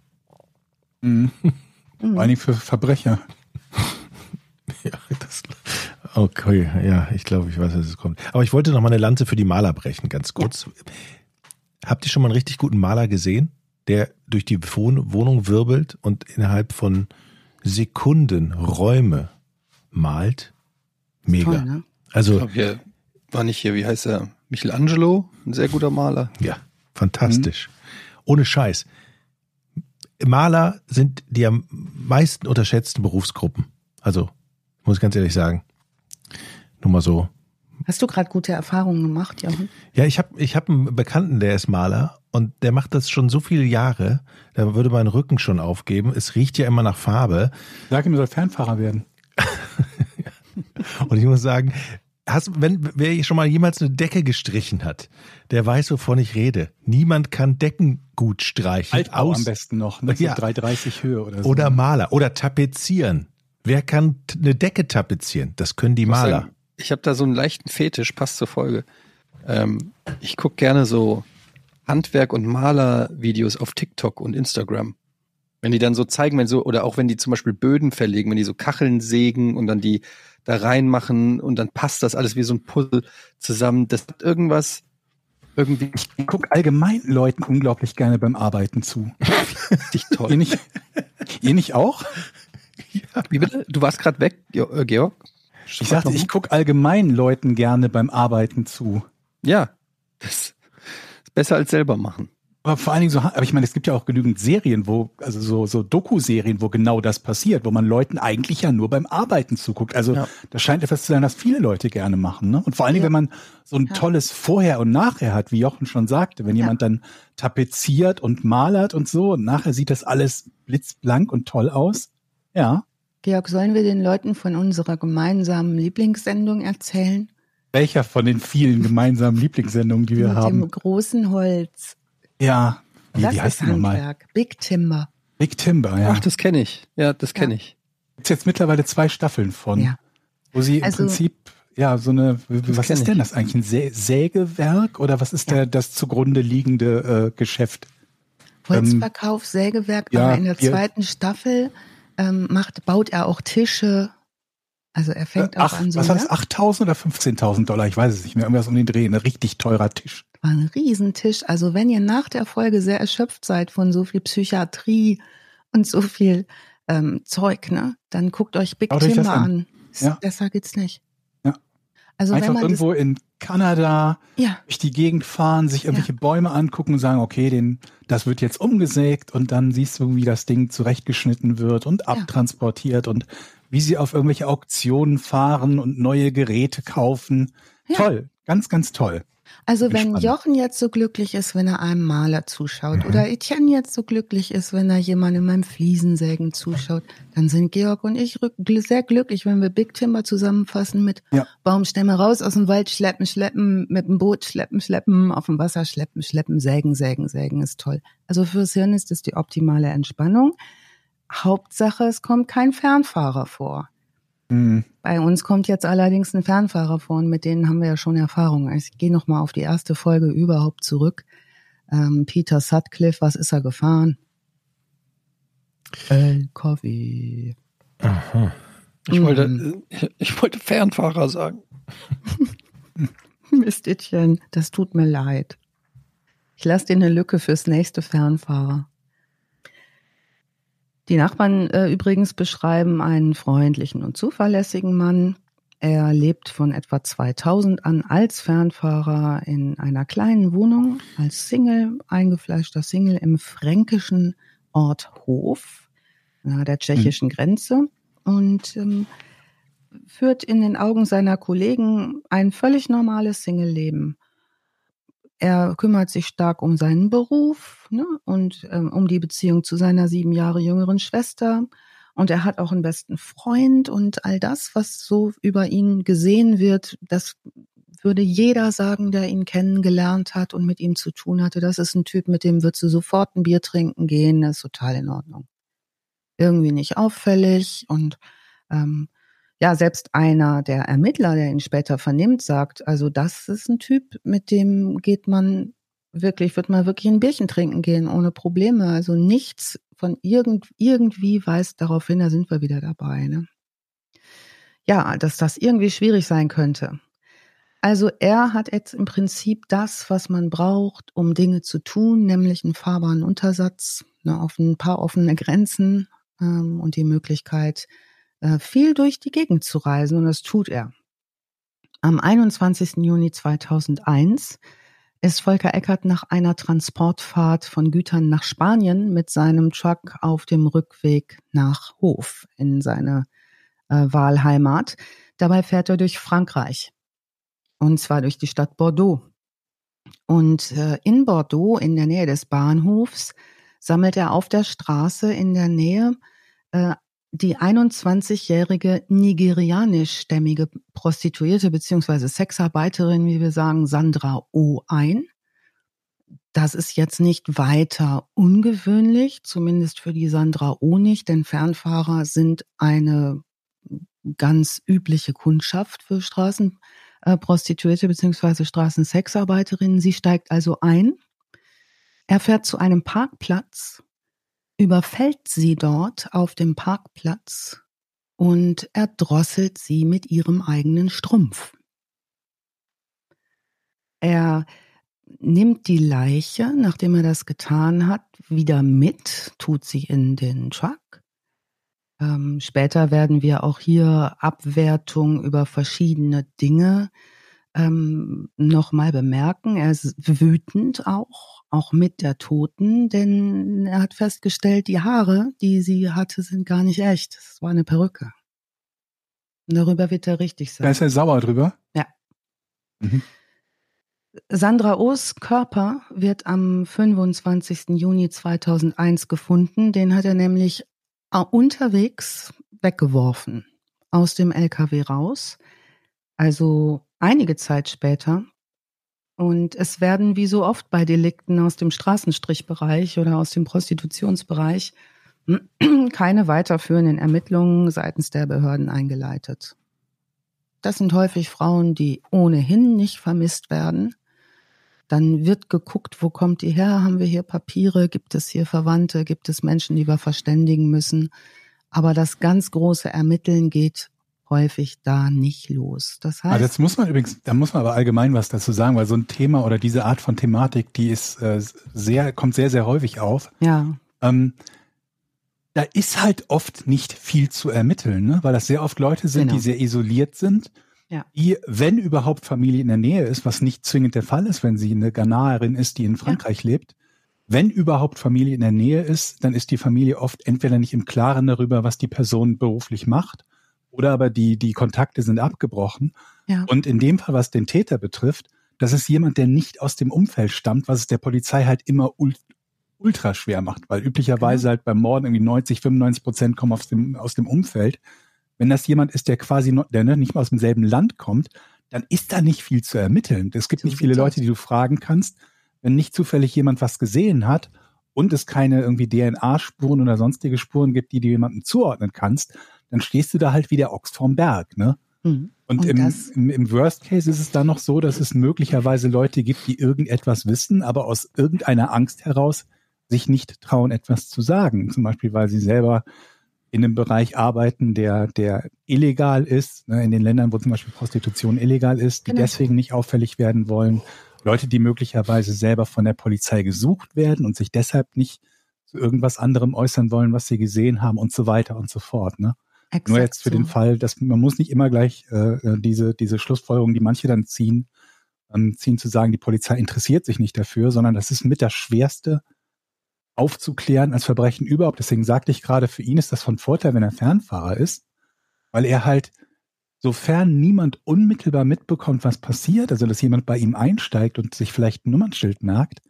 Mhm. Mhm. Vor allem für Verbrecher. ja, das, okay, ja, ich glaube, ich weiß, dass es kommt. Aber ich wollte noch mal eine Lanze für die Maler brechen, ganz kurz. Ja. Habt ihr schon mal einen richtig guten Maler gesehen, der durch die Wohnung wirbelt und innerhalb von Sekunden Räume malt? Mega. Toll, ne? Also. Ich glaub, hier war nicht hier, wie heißt er? Michelangelo, ein sehr guter Maler. Ja, fantastisch. Mhm. Ohne Scheiß. Maler sind die am meisten unterschätzten Berufsgruppen. Also, muss ich ganz ehrlich sagen. Nur mal so. Hast du gerade gute Erfahrungen gemacht, Jochen? Ja, ich habe ich hab einen Bekannten, der ist Maler und der macht das schon so viele Jahre, da würde mein Rücken schon aufgeben. Es riecht ja immer nach Farbe. Sag ihm, er soll Fernfahrer werden. und ich muss sagen, hast, wenn, wer schon mal jemals eine Decke gestrichen hat, der weiß, wovon ich rede. Niemand kann Decken gut streichen. Altbau aus, am besten noch, ne? so ja. 330 Höhe oder so. Oder Maler oder tapezieren. Wer kann eine Decke tapezieren? Das können die Maler. Sagen, ich habe da so einen leichten Fetisch, passt zur Folge. Ähm, ich gucke gerne so Handwerk- und Malervideos auf TikTok und Instagram. Wenn die dann so zeigen, wenn so, oder auch wenn die zum Beispiel Böden verlegen, wenn die so Kacheln sägen und dann die da reinmachen und dann passt das alles wie so ein Puzzle zusammen. Das hat irgendwas, irgendwie. Ich gucke allgemein Leuten unglaublich gerne beim Arbeiten zu. Richtig toll. ihr, nicht, ihr nicht auch? Ja. Wie bitte? Du warst gerade weg, äh, Georg? Ich sagte, ich gucke allgemein Leuten gerne beim Arbeiten zu. Ja, das ist besser als selber machen. Aber vor allen Dingen so, aber ich meine, es gibt ja auch genügend Serien, wo, also so, so Doku-Serien, wo genau das passiert, wo man Leuten eigentlich ja nur beim Arbeiten zuguckt. Also ja. das scheint etwas zu sein, das viele Leute gerne machen. Ne? Und vor allen Dingen, ja. wenn man so ein ja. tolles Vorher und Nachher hat, wie Jochen schon sagte, wenn jemand dann tapeziert und malert und so, und nachher sieht das alles blitzblank und toll aus. Ja. Georg, sollen wir den Leuten von unserer gemeinsamen Lieblingssendung erzählen? Welcher von den vielen gemeinsamen Lieblingssendungen, die wir Mit haben? Mit dem großen Holz. Ja. Wie, das wie heißt ist Handwerk. Big Timber. Big Timber, ja. Ach, das kenne ich. Ja, das kenne ja. ich. Gibt jetzt mittlerweile zwei Staffeln von. Ja. Wo sie also, im Prinzip, ja, so eine, was ist denn das eigentlich? Ein Sä Sägewerk oder was ist ja. der, das zugrunde liegende äh, Geschäft? Holzverkauf, ähm, Sägewerk, ja, aber in der zweiten Staffel ähm, macht, baut er auch Tische. Also er fängt äh, auch an so. Was heißt 8.000 oder 15.000 Dollar? Ich weiß es nicht mehr. Irgendwas um den Dreh. Ein richtig teurer Tisch war ein Riesentisch. Also wenn ihr nach der Folge sehr erschöpft seid von so viel Psychiatrie und so viel ähm, Zeug, ne, dann guckt euch Big Timber an. an. Ja. Besser geht's nicht. Ja. Also Einfach wenn man irgendwo in Kanada ja. durch die Gegend fahren, sich irgendwelche ja. Bäume angucken und sagen, okay, den, das wird jetzt umgesägt und dann siehst du, wie das Ding zurechtgeschnitten wird und abtransportiert und wie sie auf irgendwelche Auktionen fahren und neue Geräte kaufen. Toll, ganz, ganz toll. Also wenn spannend. Jochen jetzt so glücklich ist, wenn er einem Maler zuschaut mhm. oder Etienne jetzt so glücklich ist, wenn er jemandem beim Fliesensägen zuschaut, dann sind Georg und ich sehr glücklich, wenn wir Big Timber zusammenfassen mit ja. Baumstämme raus aus dem Wald schleppen, schleppen, mit dem Boot schleppen, schleppen, auf dem Wasser schleppen, schleppen, sägen, sägen, sägen ist toll. Also fürs Hirn ist das die optimale Entspannung. Hauptsache, es kommt kein Fernfahrer vor. Mhm. Bei uns kommt jetzt allerdings ein Fernfahrer vor und mit denen haben wir ja schon Erfahrung. Ich gehe nochmal auf die erste Folge überhaupt zurück. Ähm, Peter Sutcliffe, was ist er gefahren? LKW. Aha. Ich mhm. wollte, ich wollte Fernfahrer sagen. Mistchen, das tut mir leid. Ich lasse dir eine Lücke fürs nächste Fernfahrer. Die Nachbarn äh, übrigens beschreiben einen freundlichen und zuverlässigen Mann. Er lebt von etwa 2000 an als Fernfahrer in einer kleinen Wohnung, als Single, eingefleischter Single im fränkischen Ort Hof, nahe der tschechischen mhm. Grenze und ähm, führt in den Augen seiner Kollegen ein völlig normales Single-Leben. Er kümmert sich stark um seinen Beruf ne, und ähm, um die Beziehung zu seiner sieben Jahre jüngeren Schwester. Und er hat auch einen besten Freund und all das, was so über ihn gesehen wird, das würde jeder sagen, der ihn kennengelernt hat und mit ihm zu tun hatte. Das ist ein Typ, mit dem würdest du sofort ein Bier trinken gehen. Das ist total in Ordnung. Irgendwie nicht auffällig und ähm, ja, selbst einer der Ermittler, der ihn später vernimmt, sagt, also das ist ein Typ, mit dem geht man wirklich, wird man wirklich ein Bierchen trinken gehen ohne Probleme. Also nichts von irgend, irgendwie weist darauf hin, da sind wir wieder dabei. Ne? Ja, dass das irgendwie schwierig sein könnte. Also er hat jetzt im Prinzip das, was man braucht, um Dinge zu tun, nämlich einen fahrbaren Untersatz, ne, auf ein paar offene Grenzen ähm, und die Möglichkeit, viel durch die Gegend zu reisen und das tut er. Am 21. Juni 2001 ist Volker Eckert nach einer Transportfahrt von Gütern nach Spanien mit seinem Truck auf dem Rückweg nach Hof in seine äh, Wahlheimat. Dabei fährt er durch Frankreich und zwar durch die Stadt Bordeaux. Und äh, in Bordeaux, in der Nähe des Bahnhofs, sammelt er auf der Straße in der Nähe äh, die 21-jährige nigerianischstämmige Prostituierte beziehungsweise Sexarbeiterin, wie wir sagen, Sandra O. ein. Das ist jetzt nicht weiter ungewöhnlich, zumindest für die Sandra O nicht, denn Fernfahrer sind eine ganz übliche Kundschaft für Straßenprostituierte beziehungsweise Straßensexarbeiterinnen. Sie steigt also ein. Er fährt zu einem Parkplatz, überfällt sie dort auf dem Parkplatz und erdrosselt sie mit ihrem eigenen Strumpf. Er nimmt die Leiche, nachdem er das getan hat, wieder mit, tut sie in den Truck. Ähm, später werden wir auch hier Abwertungen über verschiedene Dinge ähm, nochmal bemerken. Er ist wütend auch, auch mit der Toten, denn er hat festgestellt, die Haare, die sie hatte, sind gar nicht echt. Es war eine Perücke. Und darüber wird er richtig sein. Da ist er sauer drüber? Ja. Mhm. Sandra O's Körper wird am 25. Juni 2001 gefunden. Den hat er nämlich äh, unterwegs weggeworfen aus dem LKW raus. Also einige Zeit später. Und es werden wie so oft bei Delikten aus dem Straßenstrichbereich oder aus dem Prostitutionsbereich keine weiterführenden Ermittlungen seitens der Behörden eingeleitet. Das sind häufig Frauen, die ohnehin nicht vermisst werden dann wird geguckt, wo kommt die her? Haben wir hier Papiere? Gibt es hier Verwandte? Gibt es Menschen, die wir verständigen müssen? Aber das ganz große Ermitteln geht häufig da nicht los. Das heißt, also jetzt muss man übrigens, da muss man aber allgemein was dazu sagen, weil so ein Thema oder diese Art von Thematik, die ist äh, sehr, kommt sehr, sehr häufig auf. Ja. Ähm, da ist halt oft nicht viel zu ermitteln, ne? weil das sehr oft Leute sind, genau. die sehr isoliert sind ja. die, wenn überhaupt Familie in der Nähe ist, was nicht zwingend der Fall ist, wenn sie eine Ghanaerin ist, die in Frankreich ja. lebt, wenn überhaupt Familie in der Nähe ist, dann ist die Familie oft entweder nicht im Klaren darüber, was die Person beruflich macht, oder aber die, die Kontakte sind abgebrochen. Ja. Und in dem Fall, was den Täter betrifft, das ist jemand, der nicht aus dem Umfeld stammt, was es der Polizei halt immer ultra schwer macht, weil üblicherweise genau. halt beim Morden irgendwie 90, 95 Prozent kommen aus dem, aus dem Umfeld. Wenn das jemand ist, der quasi noch, der ne, nicht mal aus demselben Land kommt, dann ist da nicht viel zu ermitteln. Es gibt so nicht viele Leute, die du fragen kannst. Wenn nicht zufällig jemand was gesehen hat und es keine irgendwie DNA-Spuren oder sonstige Spuren gibt, die du jemandem zuordnen kannst, dann stehst du da halt wie der Ochs vorm Berg, ne? Mhm. Und, und im, im, im, Worst Case ist es dann noch so, dass es möglicherweise Leute gibt, die irgendetwas wissen, aber aus irgendeiner Angst heraus sich nicht trauen, etwas zu sagen. Zum Beispiel, weil sie selber in einem Bereich arbeiten, der, der illegal ist, ne, in den Ländern, wo zum Beispiel Prostitution illegal ist, die genau. deswegen nicht auffällig werden wollen. Leute, die möglicherweise selber von der Polizei gesucht werden und sich deshalb nicht zu irgendwas anderem äußern wollen, was sie gesehen haben und so weiter und so fort. Ne? Exakt Nur jetzt für so. den Fall, dass man muss nicht immer gleich äh, äh, diese, diese Schlussfolgerung, die manche dann ziehen, ähm, ziehen zu sagen, die Polizei interessiert sich nicht dafür, sondern das ist mit das Schwerste, aufzuklären als Verbrechen überhaupt. Deswegen sagte ich gerade, für ihn ist das von Vorteil, wenn er Fernfahrer ist, weil er halt, sofern niemand unmittelbar mitbekommt, was passiert, also dass jemand bei ihm einsteigt und sich vielleicht ein Nummernschild merkt,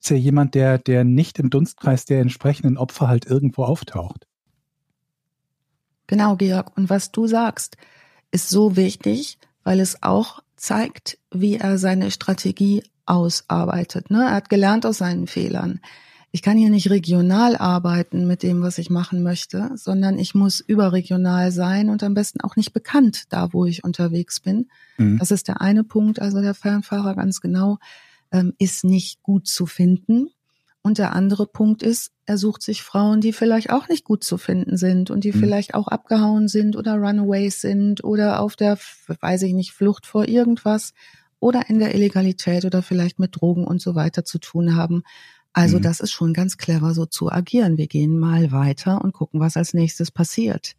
ist er jemand, der, der nicht im Dunstkreis der entsprechenden Opfer halt irgendwo auftaucht. Genau, Georg. Und was du sagst, ist so wichtig, weil es auch zeigt, wie er seine Strategie ausarbeitet. Ne? Er hat gelernt aus seinen Fehlern ich kann hier nicht regional arbeiten mit dem, was ich machen möchte, sondern ich muss überregional sein und am besten auch nicht bekannt da, wo ich unterwegs bin. Mhm. Das ist der eine Punkt. Also der Fernfahrer ganz genau ähm, ist nicht gut zu finden. Und der andere Punkt ist, er sucht sich Frauen, die vielleicht auch nicht gut zu finden sind und die mhm. vielleicht auch abgehauen sind oder Runaways sind oder auf der, weiß ich nicht, Flucht vor irgendwas oder in der Illegalität oder vielleicht mit Drogen und so weiter zu tun haben. Also mhm. das ist schon ganz clever, so zu agieren. Wir gehen mal weiter und gucken, was als nächstes passiert.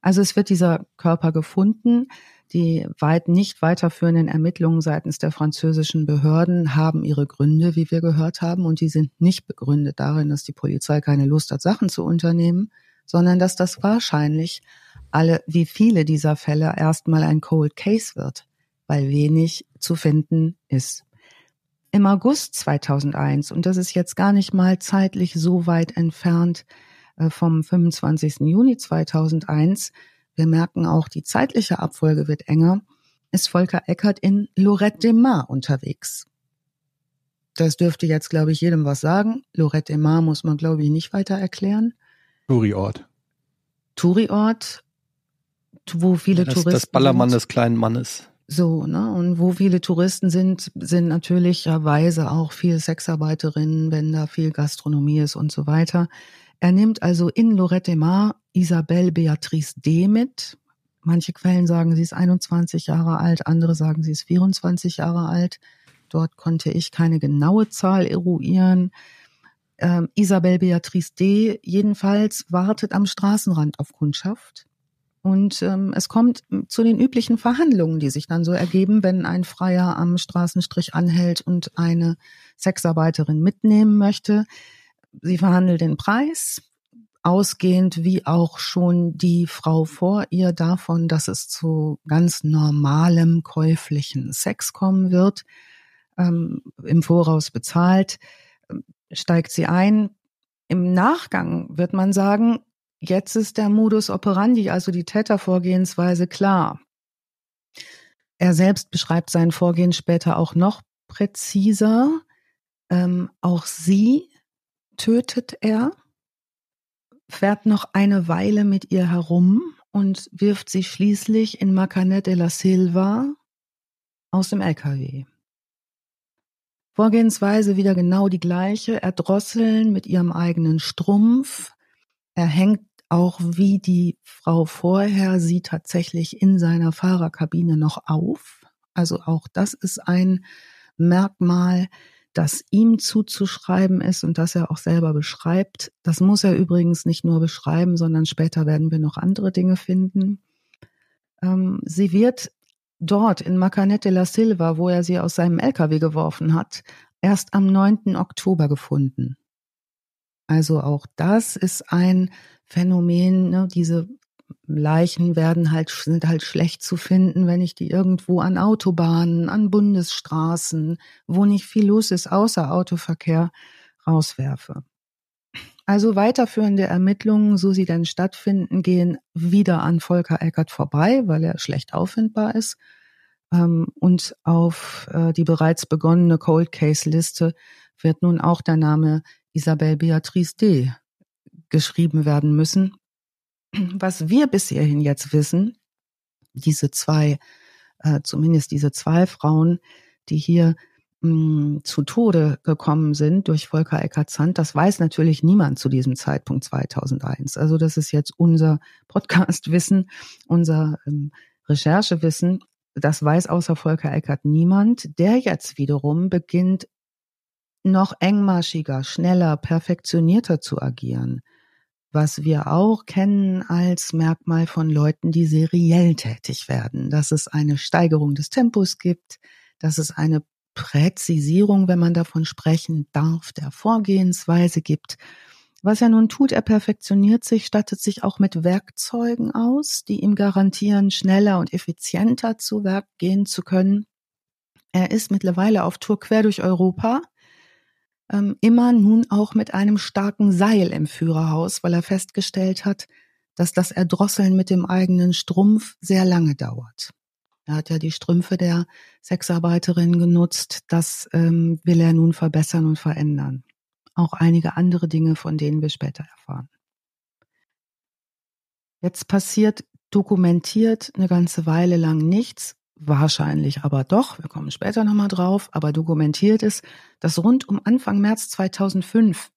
Also es wird dieser Körper gefunden. Die weit nicht weiterführenden Ermittlungen seitens der französischen Behörden haben ihre Gründe, wie wir gehört haben, und die sind nicht begründet darin, dass die Polizei keine Lust hat, Sachen zu unternehmen, sondern dass das wahrscheinlich alle, wie viele dieser Fälle erstmal ein Cold Case wird, weil wenig zu finden ist. Im August 2001, und das ist jetzt gar nicht mal zeitlich so weit entfernt äh, vom 25. Juni 2001, wir merken auch, die zeitliche Abfolge wird enger, ist Volker Eckert in Lorette de Mar unterwegs. Das dürfte jetzt, glaube ich, jedem was sagen. Lorette de Mar muss man, glaube ich, nicht weiter erklären. Touriort. Touriort, wo viele ja, das, Touristen. Das Ballermann sind. des kleinen Mannes. So, ne? Und wo viele Touristen sind, sind natürlicherweise auch viel Sexarbeiterinnen, wenn da viel Gastronomie ist und so weiter. Er nimmt also in Lorette Mar Isabelle Beatrice D. mit. Manche Quellen sagen, sie ist 21 Jahre alt, andere sagen, sie ist 24 Jahre alt. Dort konnte ich keine genaue Zahl eruieren. Ähm, Isabelle Beatrice D. jedenfalls wartet am Straßenrand auf Kundschaft. Und ähm, es kommt zu den üblichen Verhandlungen, die sich dann so ergeben, wenn ein Freier am Straßenstrich anhält und eine Sexarbeiterin mitnehmen möchte. Sie verhandelt den Preis, ausgehend wie auch schon die Frau vor ihr davon, dass es zu ganz normalem käuflichen Sex kommen wird, ähm, im Voraus bezahlt, steigt sie ein. Im Nachgang wird man sagen, Jetzt ist der Modus operandi, also die Tätervorgehensweise klar. Er selbst beschreibt sein Vorgehen später auch noch präziser. Ähm, auch sie tötet er, fährt noch eine Weile mit ihr herum und wirft sie schließlich in Macanet de la Silva aus dem LKW. Vorgehensweise wieder genau die gleiche, erdrosseln mit ihrem eigenen Strumpf, er hängt auch wie die Frau vorher sie tatsächlich in seiner Fahrerkabine noch auf. Also auch das ist ein Merkmal, das ihm zuzuschreiben ist und das er auch selber beschreibt. Das muss er übrigens nicht nur beschreiben, sondern später werden wir noch andere Dinge finden. Ähm, sie wird dort in Macanete la Silva, wo er sie aus seinem LKW geworfen hat, erst am 9. Oktober gefunden. Also auch das ist ein Phänomen, ne? diese Leichen werden halt, sind halt schlecht zu finden, wenn ich die irgendwo an Autobahnen, an Bundesstraßen, wo nicht viel los ist, außer Autoverkehr, rauswerfe. Also weiterführende Ermittlungen, so sie denn stattfinden, gehen wieder an Volker Eckert vorbei, weil er schlecht auffindbar ist. Ähm, und auf äh, die bereits begonnene Cold Case Liste wird nun auch der Name Isabel Beatrice D. geschrieben werden müssen. Was wir bis hierhin jetzt wissen, diese zwei, äh, zumindest diese zwei Frauen, die hier mh, hm, zu Tode gekommen sind durch Volker Eckert-Zandt, das weiß natürlich niemand zu diesem Zeitpunkt 2001. Also das ist jetzt unser Podcast-Wissen, unser ähm, Recherchewissen. Das weiß außer Volker Eckert niemand. Der jetzt wiederum beginnt noch engmaschiger, schneller, perfektionierter zu agieren, was wir auch kennen als Merkmal von Leuten, die seriell tätig werden, dass es eine Steigerung des Tempos gibt, dass es eine Präzisierung, wenn man davon sprechen darf, der Vorgehensweise gibt. Was er nun tut, er perfektioniert sich, stattet sich auch mit Werkzeugen aus, die ihm garantieren, schneller und effizienter zu Werk gehen zu können. Er ist mittlerweile auf Tour quer durch Europa, ähm, immer nun auch mit einem starken Seil im Führerhaus, weil er festgestellt hat, dass das Erdrosseln mit dem eigenen Strumpf sehr lange dauert. Er hat ja die Strümpfe der Sexarbeiterin genutzt. Das ähm, will er nun verbessern und verändern. Auch einige andere Dinge, von denen wir später erfahren. Jetzt passiert dokumentiert eine ganze Weile lang nichts wahrscheinlich aber doch, wir kommen später nochmal drauf, aber dokumentiert ist, dass rund um Anfang März 2005,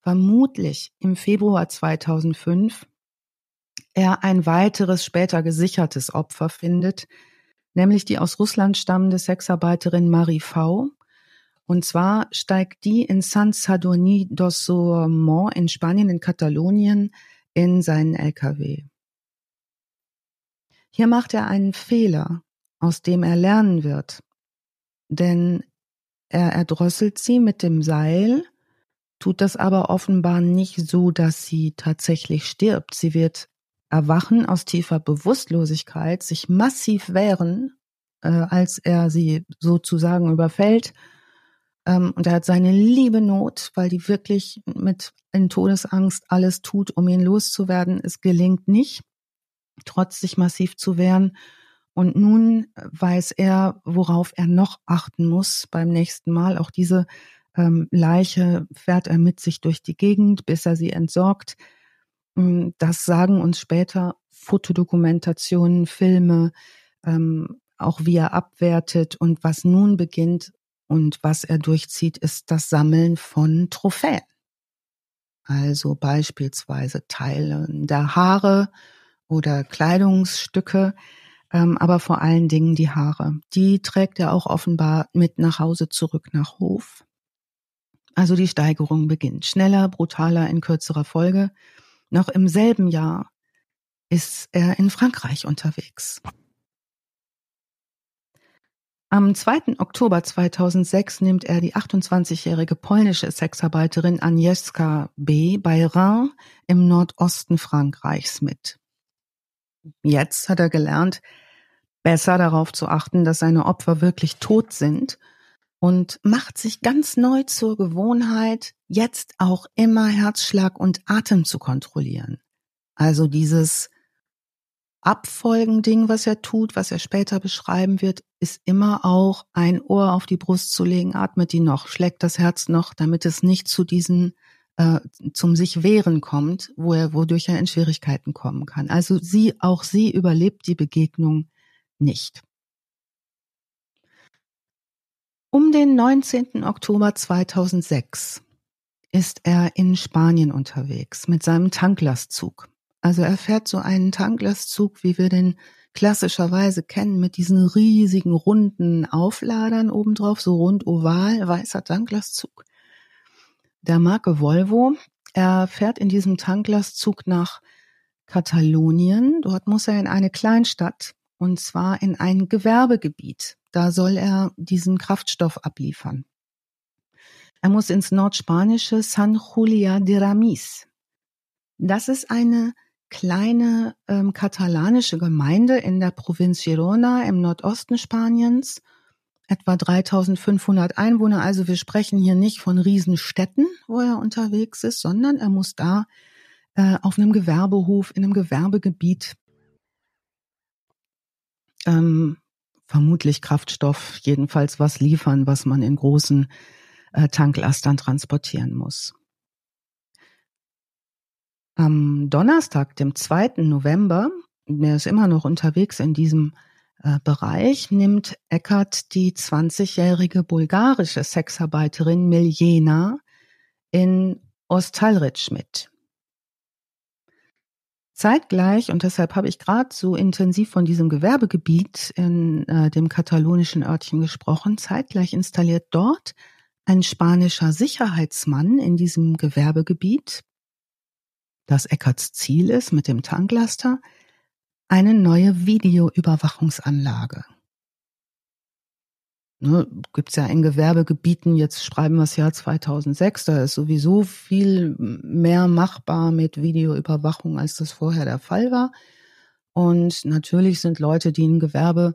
vermutlich im Februar 2005, er ein weiteres später gesichertes Opfer findet, nämlich die aus Russland stammende Sexarbeiterin Marie V. Und zwar steigt die in San Sadurní dos Sormont in Spanien, in Katalonien, in seinen LKW. Hier macht er einen Fehler, aus dem er lernen wird. Denn er erdrosselt sie mit dem Seil, tut das aber offenbar nicht so, dass sie tatsächlich stirbt. Sie wird erwachen aus tiefer Bewusstlosigkeit, sich massiv wehren, äh, als er sie sozusagen überfällt Ähm, und er hat seine liebe Not, weil die wirklich mit in Todesangst alles tut, um ihn loszuwerden. Es gelingt nicht, trotz sich massiv zu wehren. Und nun weiß er, worauf er noch achten muss beim nächsten Mal. Auch diese ähm, Leiche fährt er mit sich durch die Gegend, bis er sie entsorgt. Ähm, das sagen uns später Fotodokumentationen, Filme, ähm, auch wie er abwertet. Und was nun beginnt und was er durchzieht, ist das Sammeln von Trophäen. Also beispielsweise Teile der Haare oder Kleidungsstücke, ähm, aber vor allen Dingen die Haare. Die trägt er auch offenbar mit nach Hause zurück nach Hof. Also die Steigerung beginnt. Schneller, brutaler, in kürzerer Folge. Noch im selben Jahr ist er in Frankreich unterwegs. Am 2. Oktober 2006 nimmt er die 28-jährige polnische Sexarbeiterin Agnieszka B. bei Rhin im Nordosten Frankreichs mit. Jetzt hat er gelernt, besser darauf zu achten, dass seine Opfer wirklich tot sind und macht sich ganz neu zur Gewohnheit, jetzt auch immer Herzschlag und Atem zu kontrollieren. Also dieses Abfolgending, was er tut, was er später beschreiben wird, ist immer auch ein Ohr auf die Brust zu legen, atmet die noch, schlägt das Herz noch, damit es nicht zu diesen äh, zum sich wehren kommt, wo er, wodurch er in Schwierigkeiten kommen kann. Also sie, auch sie überlebt die Begegnung nicht. Um den 19. Oktober 2006 ist er in Spanien unterwegs mit seinem Tanklastzug. Also er fährt so einen Tanklastzug, wie wir den klassischerweise kennen, mit diesen riesigen runden Aufladern obendrauf, so rund oval, weißer Tanklastzug. Der Marke Volvo. Er fährt in diesem Tanklastzug nach Katalonien. Dort muss er in eine Kleinstadt und zwar in ein Gewerbegebiet. Da soll er diesen Kraftstoff abliefern. Er muss ins nordspanische San Julia de Ramis. Das ist eine kleine ähm, katalanische Gemeinde in der Provinz Girona im Nordosten Spaniens. Etwa 3500 Einwohner. Also wir sprechen hier nicht von Riesenstädten, wo er unterwegs ist, sondern er muss da äh, auf einem Gewerbehof, in einem Gewerbegebiet ähm, vermutlich Kraftstoff, jedenfalls was liefern, was man in großen äh, Tanklastern transportieren muss. Am Donnerstag, dem 2. November, der ist immer noch unterwegs in diesem Bereich, nimmt Eckert die 20-jährige bulgarische Sexarbeiterin Miljena in Ostalric mit. Zeitgleich, und deshalb habe ich gerade so intensiv von diesem Gewerbegebiet in äh, dem katalonischen Örtchen gesprochen, zeitgleich installiert dort ein spanischer Sicherheitsmann in diesem Gewerbegebiet, das Eckerts Ziel ist mit dem Tanklaster, eine neue Videoüberwachungsanlage ne, gibt ja in Gewerbegebieten, jetzt schreiben wir das Jahr 2006, da ist sowieso viel mehr machbar mit Videoüberwachung, als das vorher der Fall war. Und natürlich sind Leute, die ein Gewerbe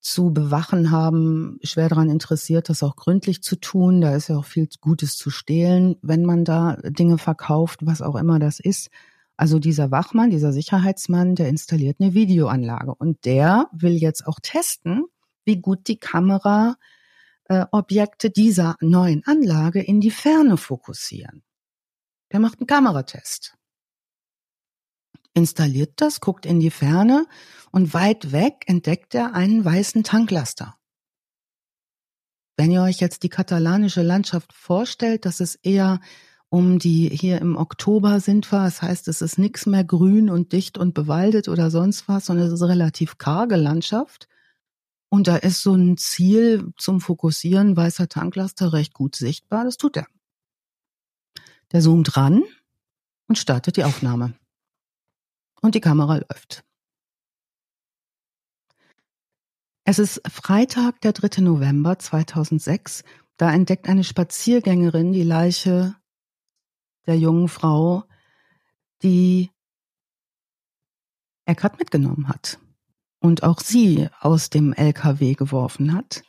zu bewachen haben, schwer daran interessiert, das auch gründlich zu tun. Da ist ja auch viel Gutes zu stehlen, wenn man da Dinge verkauft, was auch immer das ist. Also dieser Wachmann, dieser Sicherheitsmann, der installiert eine Videoanlage und der will jetzt auch testen, wie gut die Kamera äh, Objekte dieser neuen Anlage in die Ferne fokussieren. Der macht einen Kameratest. Installiert das, guckt in die Ferne und weit weg entdeckt er einen weißen Tanklaster. Wenn ihr euch jetzt die katalanische Landschaft vorstellt, dass es eher um die hier im Oktober sind wir, das heißt, es ist nichts mehr grün und dicht und bewaldet oder sonst was, sondern es ist relativ karge Landschaft. Und da ist so ein Ziel zum Fokussieren weißer Tanklaster recht gut sichtbar. Das tut er. Der zoomt ran und startet die Aufnahme. Und die Kamera läuft. Es ist Freitag, der 3. November 2006. Da entdeckt eine Spaziergängerin die Leiche der jungen Frau, die er gerade mitgenommen hat und auch sie aus dem LKW geworfen hat.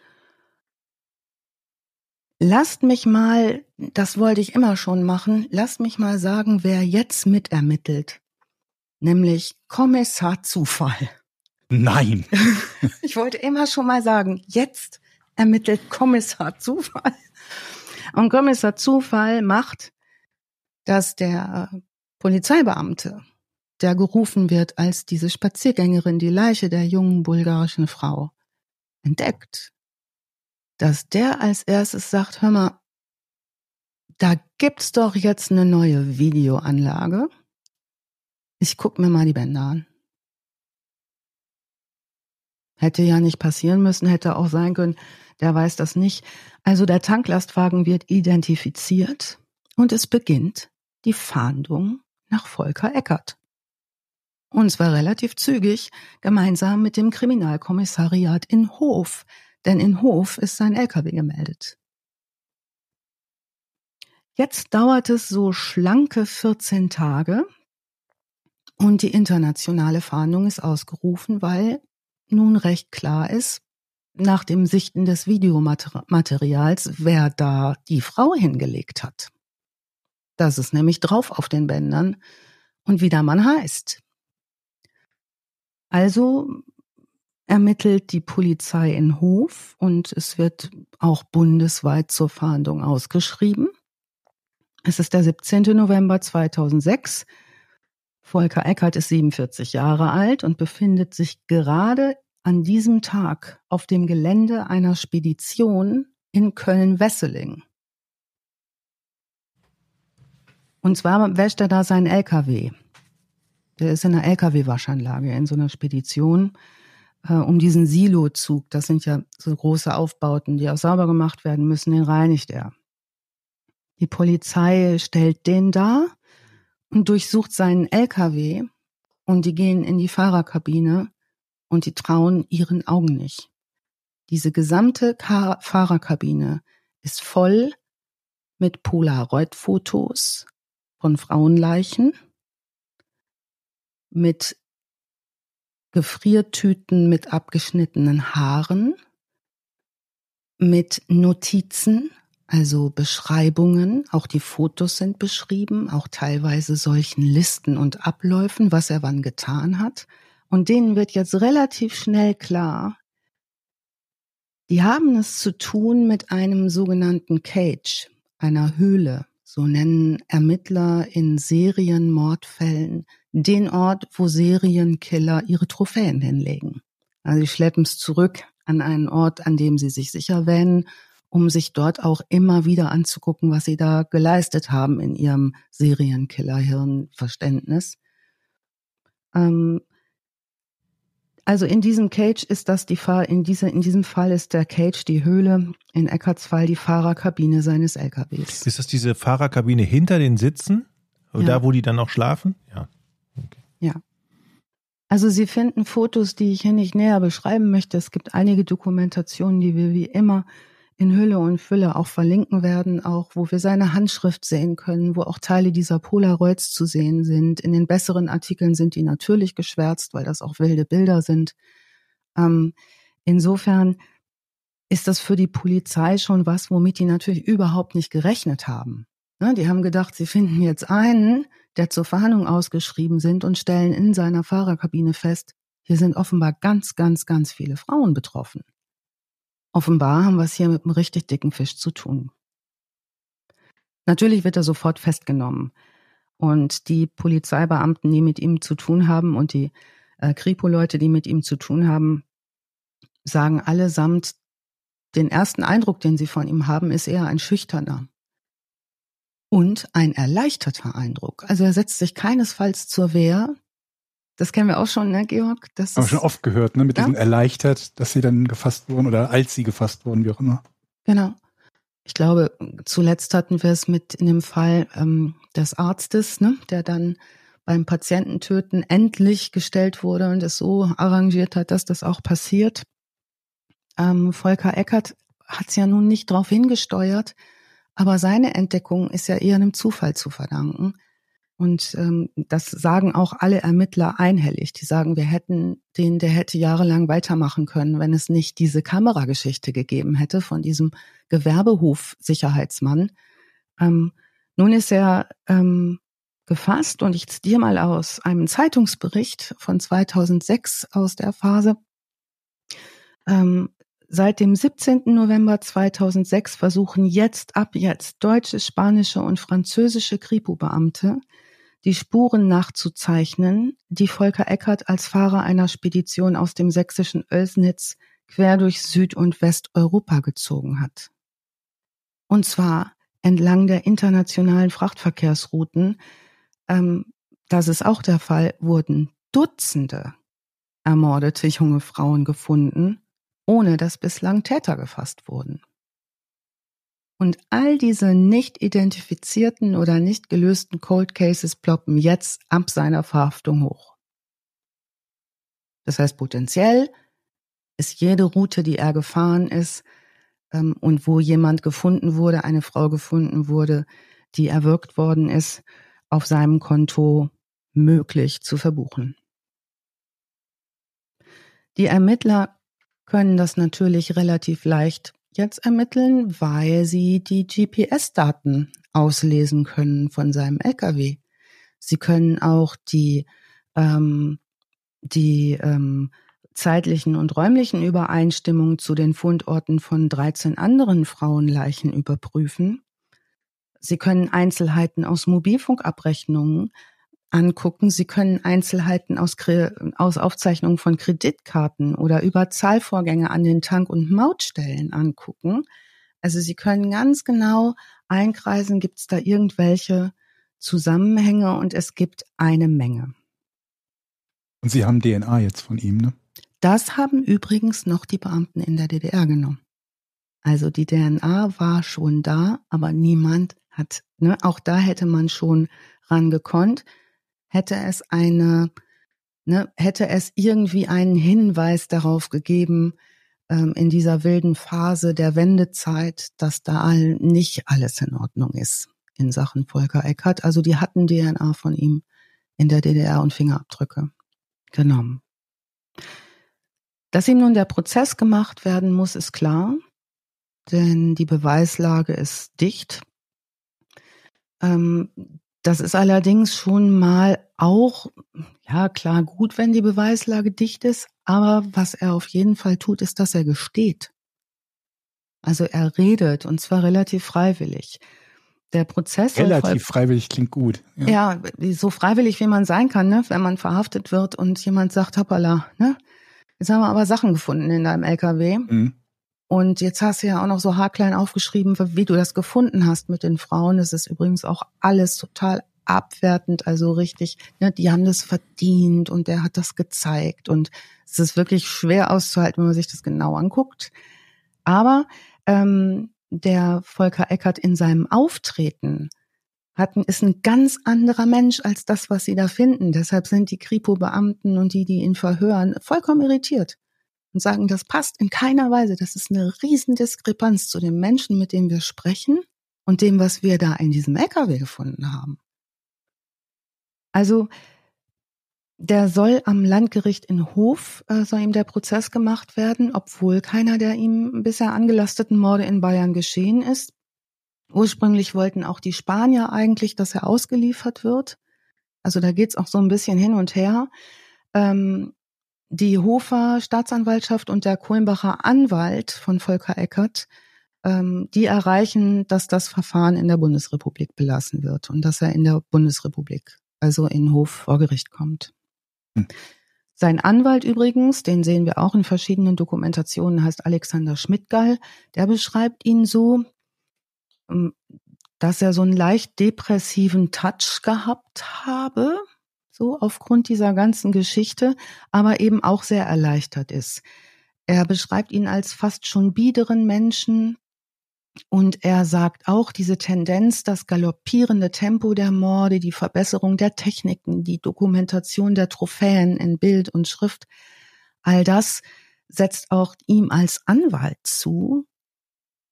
Lasst mich mal, das wollte ich immer schon machen, lasst mich mal sagen, wer jetzt mitermittelt. Nämlich Kommissar Zufall. Nein. ich wollte immer schon mal sagen, jetzt ermittelt Kommissar Zufall. Und Kommissar Zufall macht, dass der Polizeibeamte, der gerufen wird als diese Spaziergängerin, die Leiche der jungen bulgarischen Frau, entdeckt, dass der als erstes sagt, hör mal, da gibt's doch jetzt eine neue Videoanlage. Ich guck mir mal die Bänder an. Hätte ja nicht passieren müssen, hätte auch sein können, der weiß das nicht. Also der Tanklastwagen wird identifiziert und es beginnt die Fahndung nach Volker Eckert. Und zwar relativ zügig, gemeinsam mit dem Kriminalkommissariat in Hof, denn in Hof ist sein LKW gemeldet. Jetzt dauert es so schlanke 14 Tage und die internationale Fahndung ist ausgerufen, weil nun recht klar ist, nach dem Sichten des Videomaterials, wer da die Frau hingelegt hat. Das ist nämlich drauf auf den Bändern und wie der Mann heißt. Also ermittelt die Polizei in Hof und es wird auch bundesweit zur Fahndung ausgeschrieben. Es ist der 17. November 2006. Volker Eckert ist 47 Jahre alt und befindet sich gerade an diesem Tag auf dem Gelände einer Spedition in Köln-Wesseling. Und zwar wäscht er da seinen LKW. Der ist in einer LKW-Waschanlage in so einer Spedition äh, um diesen Silozug. Das sind ja so große Aufbauten, die auch sauber gemacht werden müssen. Den reinigt er. Die Polizei stellt den da und durchsucht seinen LKW und die gehen in die Fahrerkabine und die trauen ihren Augen nicht. Diese gesamte Ka Fahrerkabine ist voll mit Polaroid-Fotos von Frauenleichen, mit Gefriertüten mit abgeschnittenen Haaren, mit Notizen, also Beschreibungen, auch die Fotos sind beschrieben, auch teilweise solchen Listen und Abläufen, was er wann getan hat. Und denen wird jetzt relativ schnell klar, die haben es zu tun mit einem sogenannten Cage, einer Höhle. So nennen Ermittler in Serienmordfällen den Ort, wo Serienkiller ihre Trophäen hinlegen. Also sie schleppen es zurück an einen Ort, an dem sie sich sicher wähnen, um sich dort auch immer wieder anzugucken, was sie da geleistet haben in ihrem Serienkiller-Hirnverständnis. Ähm, also in diesem Cage ist das die Fahr in, diese, in diesem Fall ist der Cage die Höhle, in Eckarts Fall die Fahrerkabine seines LKWs. Ist das diese Fahrerkabine hinter den Sitzen? Ja. Da, wo die dann auch schlafen? Ja. Okay. Ja. Also Sie finden Fotos, die ich hier nicht näher beschreiben möchte. Es gibt einige Dokumentationen, die wir wie immer in Hülle und Fülle auch verlinken werden, auch wo wir seine Handschrift sehen können, wo auch Teile dieser Polaroids zu sehen sind. In den besseren Artikeln sind die natürlich geschwärzt, weil das auch wilde Bilder sind. Ähm, insofern ist das für die Polizei schon was, womit die natürlich überhaupt nicht gerechnet haben. Ne, die haben gedacht, sie finden jetzt einen, der zur Verhandlung ausgeschrieben sind und stellen in seiner Fahrerkabine fest, hier sind offenbar ganz, ganz, ganz viele Frauen betroffen. Offenbar haben wir es hier mit einem richtig dicken Fisch zu tun. Natürlich wird er sofort festgenommen. Und die Polizeibeamten, die mit ihm zu tun haben und die äh, Kripo-Leute, die mit ihm zu tun haben, sagen allesamt, den ersten Eindruck, den sie von ihm haben, ist eher ein schüchterner und ein erleichterter Eindruck. Also er setzt sich keinesfalls zur Wehr, das kennen wir auch schon, ne, Georg? Das Haben wir schon oft gehört, ne? Mit ja? diesem erleichtert, dass sie dann gefasst wurden oder als sie gefasst wurden, wie auch immer. Genau. Ich glaube, zuletzt hatten wir es mit in dem Fall ähm, des Arztes, ne, der dann beim Patiententöten endlich gestellt wurde und es so arrangiert hat, dass das auch passiert. Ähm, Volker Eckert hat es ja nun nicht darauf hingesteuert, aber seine Entdeckung ist ja eher einem Zufall zu verdanken. Und ähm, das sagen auch alle Ermittler einhellig. Die sagen, wir hätten den, der hätte jahrelang weitermachen können, wenn es nicht diese Kamerageschichte gegeben hätte von diesem Gewerbehof-Sicherheitsmann. Ähm, nun ist er ähm, gefasst und ich zitiere mal aus einem Zeitungsbericht von 2006 aus der Phase. Ähm, Seit dem 17. November 2006 versuchen jetzt ab jetzt deutsche, spanische und französische Kripo-Beamte die Spuren nachzuzeichnen, die Volker Eckert als Fahrer einer Spedition aus dem sächsischen Oelsnitz quer durch Süd- und Westeuropa gezogen hat. Und zwar entlang der internationalen Frachtverkehrsrouten, ähm, das ist auch der Fall, wurden Dutzende ermordete junge Frauen gefunden, ohne dass bislang Täter gefasst wurden. Und all diese nicht identifizierten oder nicht gelösten Cold Cases ploppen jetzt ab seiner Verhaftung hoch. Das heißt, potenziell ist jede Route, die er gefahren ist ähm, und wo jemand gefunden wurde, eine Frau gefunden wurde, die erwürgt worden ist, auf seinem Konto möglich zu verbuchen. Die Ermittler können das natürlich relativ leicht jetzt ermitteln, weil sie die GPS-Daten auslesen können von seinem LKW. Sie können auch die, ähm, die ähm, zeitlichen und räumlichen Übereinstimmungen zu den Fundorten von 13 anderen Frauenleichen überprüfen. Sie können Einzelheiten aus Mobilfunkabrechnungen angucken. Sie können Einzelheiten aus, aus Aufzeichnungen von Kreditkarten oder über Zahlvorgänge an den Tank- und Mautstellen angucken. Also Sie können ganz genau einkreisen, gibt es da irgendwelche Zusammenhänge und es gibt eine Menge. Und Sie haben DNA jetzt von ihm, ne? Das haben übrigens noch die Beamten in der DDR genommen. Also die DNA war schon da, aber niemand hat, ne, auch da hätte man schon rangekonnt hätte es eine, ne, hätte es irgendwie einen Hinweis darauf gegeben, ähm, in dieser wilden Phase der Wendezeit, dass da nicht alles in Ordnung ist in Sachen Volker Eckert. Also die hatten DNA von ihm in der DDR und Fingerabdrücke genommen. Dass ihm nun der Prozess gemacht werden muss, ist klar, denn die Beweislage ist dicht. Ähm, das ist allerdings schon mal auch, ja klar, gut, wenn die Beweislage dicht ist, aber was er auf jeden Fall tut, ist, dass er gesteht. Also er redet und zwar relativ freiwillig. Der Prozess relativ freiwillig klingt gut. Ja. ja. so freiwillig wie man sein kann, ne? wenn man verhaftet wird und jemand sagt, hoppala, ne? Jetzt haben wir aber Sachen gefunden in deinem LKW. Mhm. Und jetzt hast du ja auch noch so haarklein aufgeschrieben, wie du das gefunden hast mit den Frauen. Es ist übrigens auch alles total abwertend, also richtig, ne, die haben das verdient und der hat das gezeigt. Und es ist wirklich schwer auszuhalten, wenn man sich das genau anguckt. Aber ähm, der Volker Eckert in seinem Auftreten hat, ist ein ganz anderer Mensch als das, was sie da finden. Deshalb sind die Kripo-Beamten und die, die ihn verhören, vollkommen irritiert und sagen, das passt in keiner Weise. Das ist eine Riesendiskrepanz zu dem Menschen, mit dem wir sprechen und dem, was wir da in diesem LKW gefunden haben. Also der soll am Landgericht in Hof, äh, soll ihm der Prozess gemacht werden, obwohl keiner der ihm bisher angelasteten Morde in Bayern geschehen ist. Ursprünglich wollten auch die Spanier eigentlich, dass er ausgeliefert wird. Also da geht's auch so ein bisschen hin und her. Ähm, die Hofer Staatsanwaltschaft und der Kohlenbacher Anwalt von Volker Eckert, ähm, die erreichen, dass das Verfahren in der Bundesrepublik belassen wird und dass er in der Bundesrepublik, also in Hof vor Gericht kommt. Hm. Sein Anwalt übrigens, den sehen wir auch in verschiedenen Dokumentationen, heißt Alexander Schmidtgall. Der beschreibt ihn so, ähm, dass er so einen leicht depressiven Touch gehabt habe so aufgrund dieser ganzen Geschichte, aber eben auch sehr erleichtert ist. Er beschreibt ihn als fast schon biederen Menschen, und er sagt auch, diese Tendenz, das galoppierende Tempo der Morde, die Verbesserung der Techniken, die Dokumentation der Trophäen in Bild und Schrift, all das setzt auch ihm als Anwalt zu.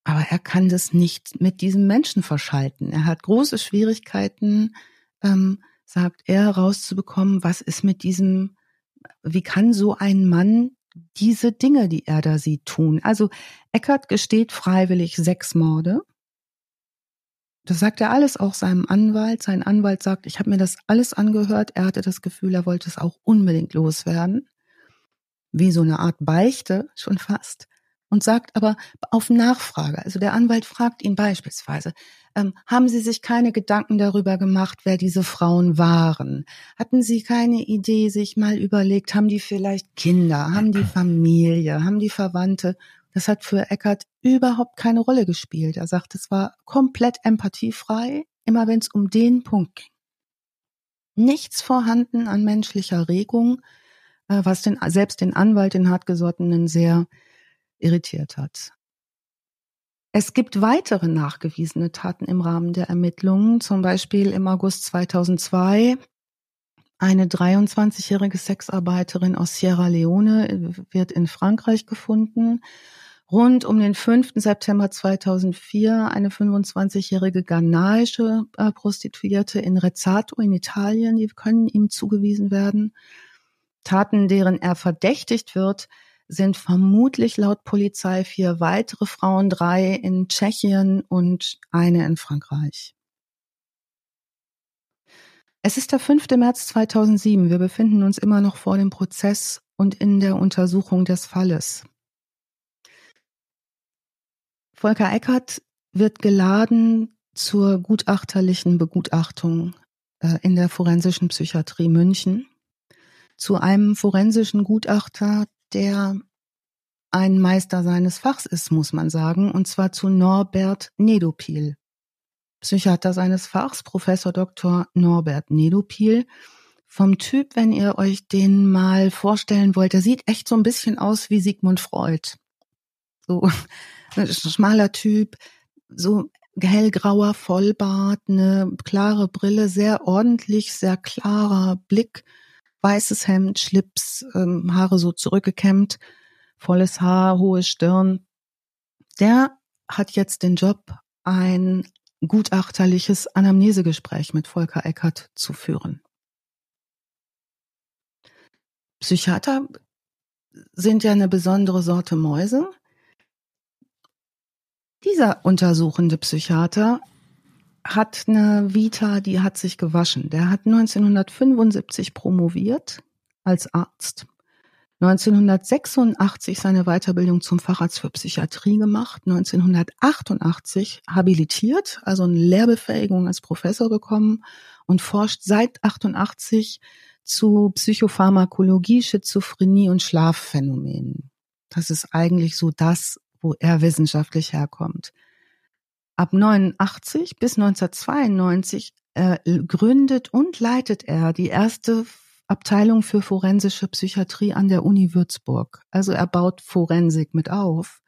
Aber er kann das nicht mit diesem Menschen verschalten. Er hat große Schwierigkeiten, ähm, sagt er, rauszubekommen, was ist mit diesem, wie kann so ein Mann diese Dinge, die er da sieht, tun? Also Eckert gesteht freiwillig sechs Morde. Das sagt er alles auch seinem Anwalt. Sein Anwalt sagt, ich habe mir das alles angehört. Er hatte das Gefühl, er wollte es auch unbedingt loswerden. Wie so eine Art Beichte schon fast und sagt aber auf Nachfrage, also der Anwalt fragt ihn beispielsweise, ähm, haben Sie sich keine Gedanken darüber gemacht, wer diese Frauen waren? Hatten Sie keine Idee, sich mal überlegt, haben die vielleicht Kinder, haben die Familie, haben die Verwandte? Das hat für Eckert überhaupt keine Rolle gespielt. Er sagt, es war komplett empathiefrei, immer wenn es um den Punkt ging. Nichts vorhanden an menschlicher Regung, äh, was den, selbst den Anwalt, den hartgesottenen, sehr irritiert hat. Es gibt weitere nachgewiesene Taten im Rahmen der Ermittlungen, zum Beispiel im August 2002 eine 23-jährige Sexarbeiterin aus Sierra Leone wird in Frankreich gefunden. Rund um den 5. September 2004 eine 25-jährige ghanaische äh, Prostituierte in Rezzato in Italien, die können ihm zugewiesen werden. Taten, deren er verdächtigt wird, sind vermutlich laut Polizei vier weitere Frauen, drei in Tschechien und eine in Frankreich. Es ist der 5. März 2007. Wir befinden uns immer noch vor dem Prozess und in der Untersuchung des Falles. Volker Eckert wird geladen zur gutachterlichen Begutachtung äh, in der forensischen Psychiatrie München zu einem forensischen Gutachter, der ein Meister seines Fachs ist, muss man sagen, und zwar zu Norbert Nedopil. Psychiater seines Fachs, Professor Dr. Norbert Nedopil. Vom Typ, wenn ihr euch den mal vorstellen wollt, der sieht echt so ein bisschen aus wie Sigmund Freud. So ein schmaler Typ, so hellgrauer Vollbart, eine klare Brille, sehr ordentlich, sehr klarer Blick weißes Hemd, Schlips, ähm, Haare so zurückgekämmt, volles Haar, hohe Stirn. Der hat jetzt den Job, ein gutachterliches Anamnesegespräch mit Volker Eckert zu führen. Psychiater sind ja eine besondere Sorte Mäuse. Dieser untersuchende Psychiater hat eine Vita, die hat sich gewaschen. Der hat 1975 promoviert als Arzt, 1986 seine Weiterbildung zum Facharzt für Psychiatrie gemacht, 1988 habilitiert, also eine Lehrbefähigung als Professor bekommen und forscht seit 88 zu Psychopharmakologie, Schizophrenie und Schlafphänomenen. Das ist eigentlich so das, wo er wissenschaftlich herkommt. Ab 89 bis 1992 äh, gründet und leitet er die erste Abteilung für forensische Psychiatrie an der Uni Würzburg. Also er baut Forensik mit auf.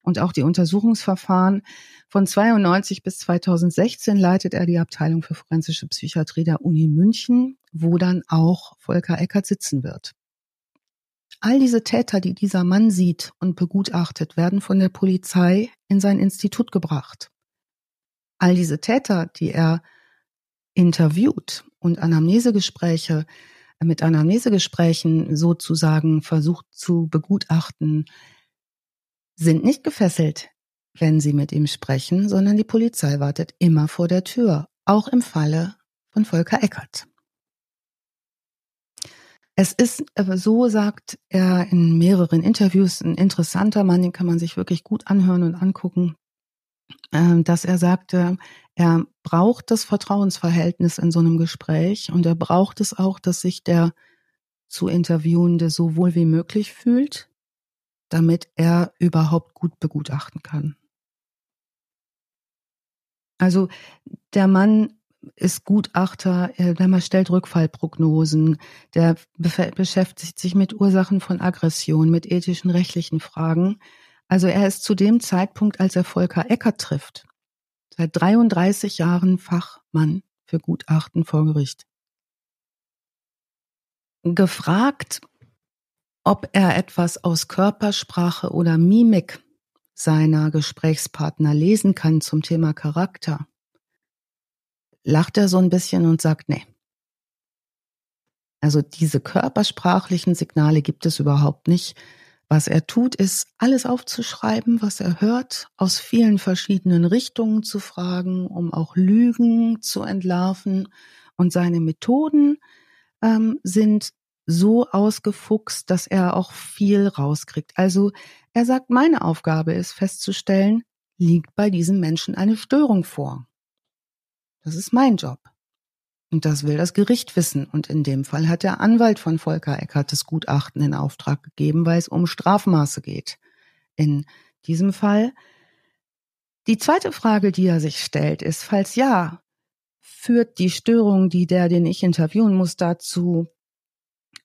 Und auch die Untersuchungsverfahren von 92 bis 2016 leitet er die Abteilung für forensische Psychiatrie der Uni München, wo dann auch Volker Eckert sitzen wird. All diese Täter, die dieser Mann sieht und begutachtet, werden von der Polizei in sein Institut gebracht all diese Täter, die er interviewt und Anamnesegespräche mit Anamnesegesprächen sozusagen versucht zu begutachten, sind nicht gefesselt, wenn sie mit ihm sprechen, sondern die Polizei wartet immer vor der Tür, auch im Falle von Volker Eckert. Es ist so, sagt er in mehreren Interviews, ein interessanter Mann, den kann man sich wirklich gut anhören und angucken. Ähm, dass er sagte, er braucht das Vertrauensverhältnis in so einem Gespräch und er braucht es auch, dass sich der zu Interviewende so wohl wie möglich fühlt, damit er überhaupt gut begutachten kann. Also der Mann ist Gutachter, der man stellt Rückfallprognosen, der beschäftigt sich mit Ursachen von Aggression, mit ethischen, rechtlichen Fragen. Also er ist zu dem Zeitpunkt, als er Volker Eckert trifft, seit 33 Jahren Fachmann für Gutachten vor Gericht. Gefragt, ob er etwas aus Körpersprache oder Mimik seiner Gesprächspartner lesen kann zum Thema Charakter, lacht er so ein bisschen und sagt, nee, Also diese körpersprachlichen Signale gibt es überhaupt nicht. Was er tut, ist alles aufzuschreiben, was er hört, aus vielen verschiedenen Richtungen zu fragen, um auch Lügen zu entlarven. Und seine Methoden ähm, sind so ausgefuchst, dass er auch viel rauskriegt. Also er sagt, meine Aufgabe ist festzustellen, liegt bei diesem Menschen eine Störung vor. Das ist mein Job. Und das will das Gericht wissen. Und in dem Fall hat der Anwalt von Volker Eckert das Gutachten in Auftrag gegeben, weil es um Strafmaße geht. In diesem Fall. Die zweite Frage, die er sich stellt, ist, falls ja, führt die Störung, die der, den ich interviewen muss, dazu,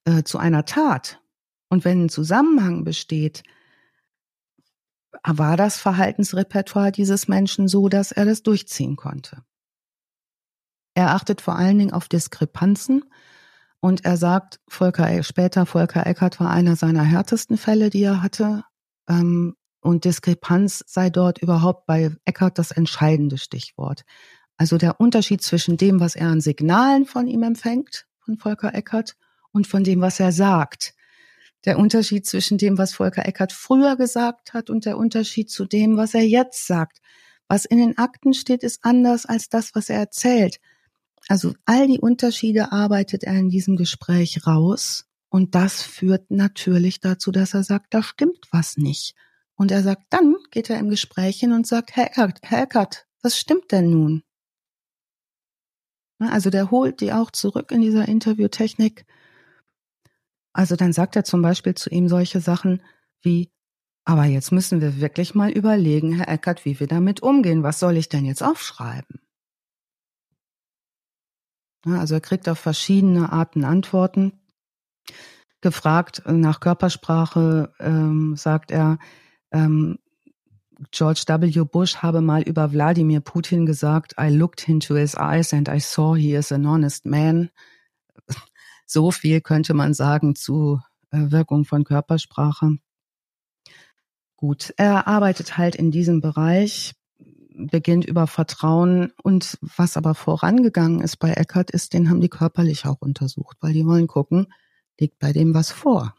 äh, zu einer Tat? Und wenn ein Zusammenhang besteht, war das Verhaltensrepertoire dieses Menschen so, dass er das durchziehen konnte? Er achtet vor allen Dingen auf Diskrepanzen und er sagt, Volker, später Volker Eckert war einer seiner härtesten Fälle, die er hatte. Ähm, und Diskrepanz sei dort überhaupt bei Eckert das entscheidende Stichwort. Also der Unterschied zwischen dem, was er an Signalen von ihm empfängt, von Volker Eckert, und von dem, was er sagt. Der Unterschied zwischen dem, was Volker Eckert früher gesagt hat und der Unterschied zu dem, was er jetzt sagt. Was in den Akten steht, ist anders als das, was er erzählt. Also all die Unterschiede arbeitet er in diesem Gespräch raus und das führt natürlich dazu, dass er sagt, da stimmt was nicht. Und er sagt, dann geht er im Gespräch hin und sagt, Herr Eckert, Herr Eckert, was stimmt denn nun? Also der holt die auch zurück in dieser Interviewtechnik. Also dann sagt er zum Beispiel zu ihm solche Sachen wie, aber jetzt müssen wir wirklich mal überlegen, Herr Eckert, wie wir damit umgehen. Was soll ich denn jetzt aufschreiben? Also er kriegt auf verschiedene Arten Antworten. Gefragt nach Körpersprache ähm, sagt er, ähm, George W. Bush habe mal über Wladimir Putin gesagt, I looked into his eyes and I saw he is an honest man. So viel könnte man sagen zu äh, Wirkung von Körpersprache. Gut, er arbeitet halt in diesem Bereich beginnt über Vertrauen und was aber vorangegangen ist bei Eckert ist, den haben die körperlich auch untersucht, weil die wollen gucken, liegt bei dem was vor.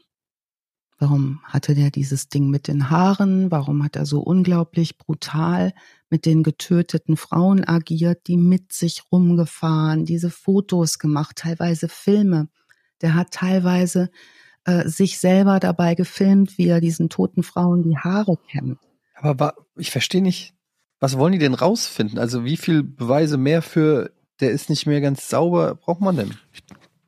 Warum hatte der dieses Ding mit den Haaren? Warum hat er so unglaublich brutal mit den getöteten Frauen agiert, die mit sich rumgefahren, diese Fotos gemacht, teilweise Filme. Der hat teilweise äh, sich selber dabei gefilmt, wie er diesen toten Frauen die Haare kämmt. Aber ich verstehe nicht, was wollen die denn rausfinden? Also wie viel Beweise mehr für, der ist nicht mehr ganz sauber, braucht man denn?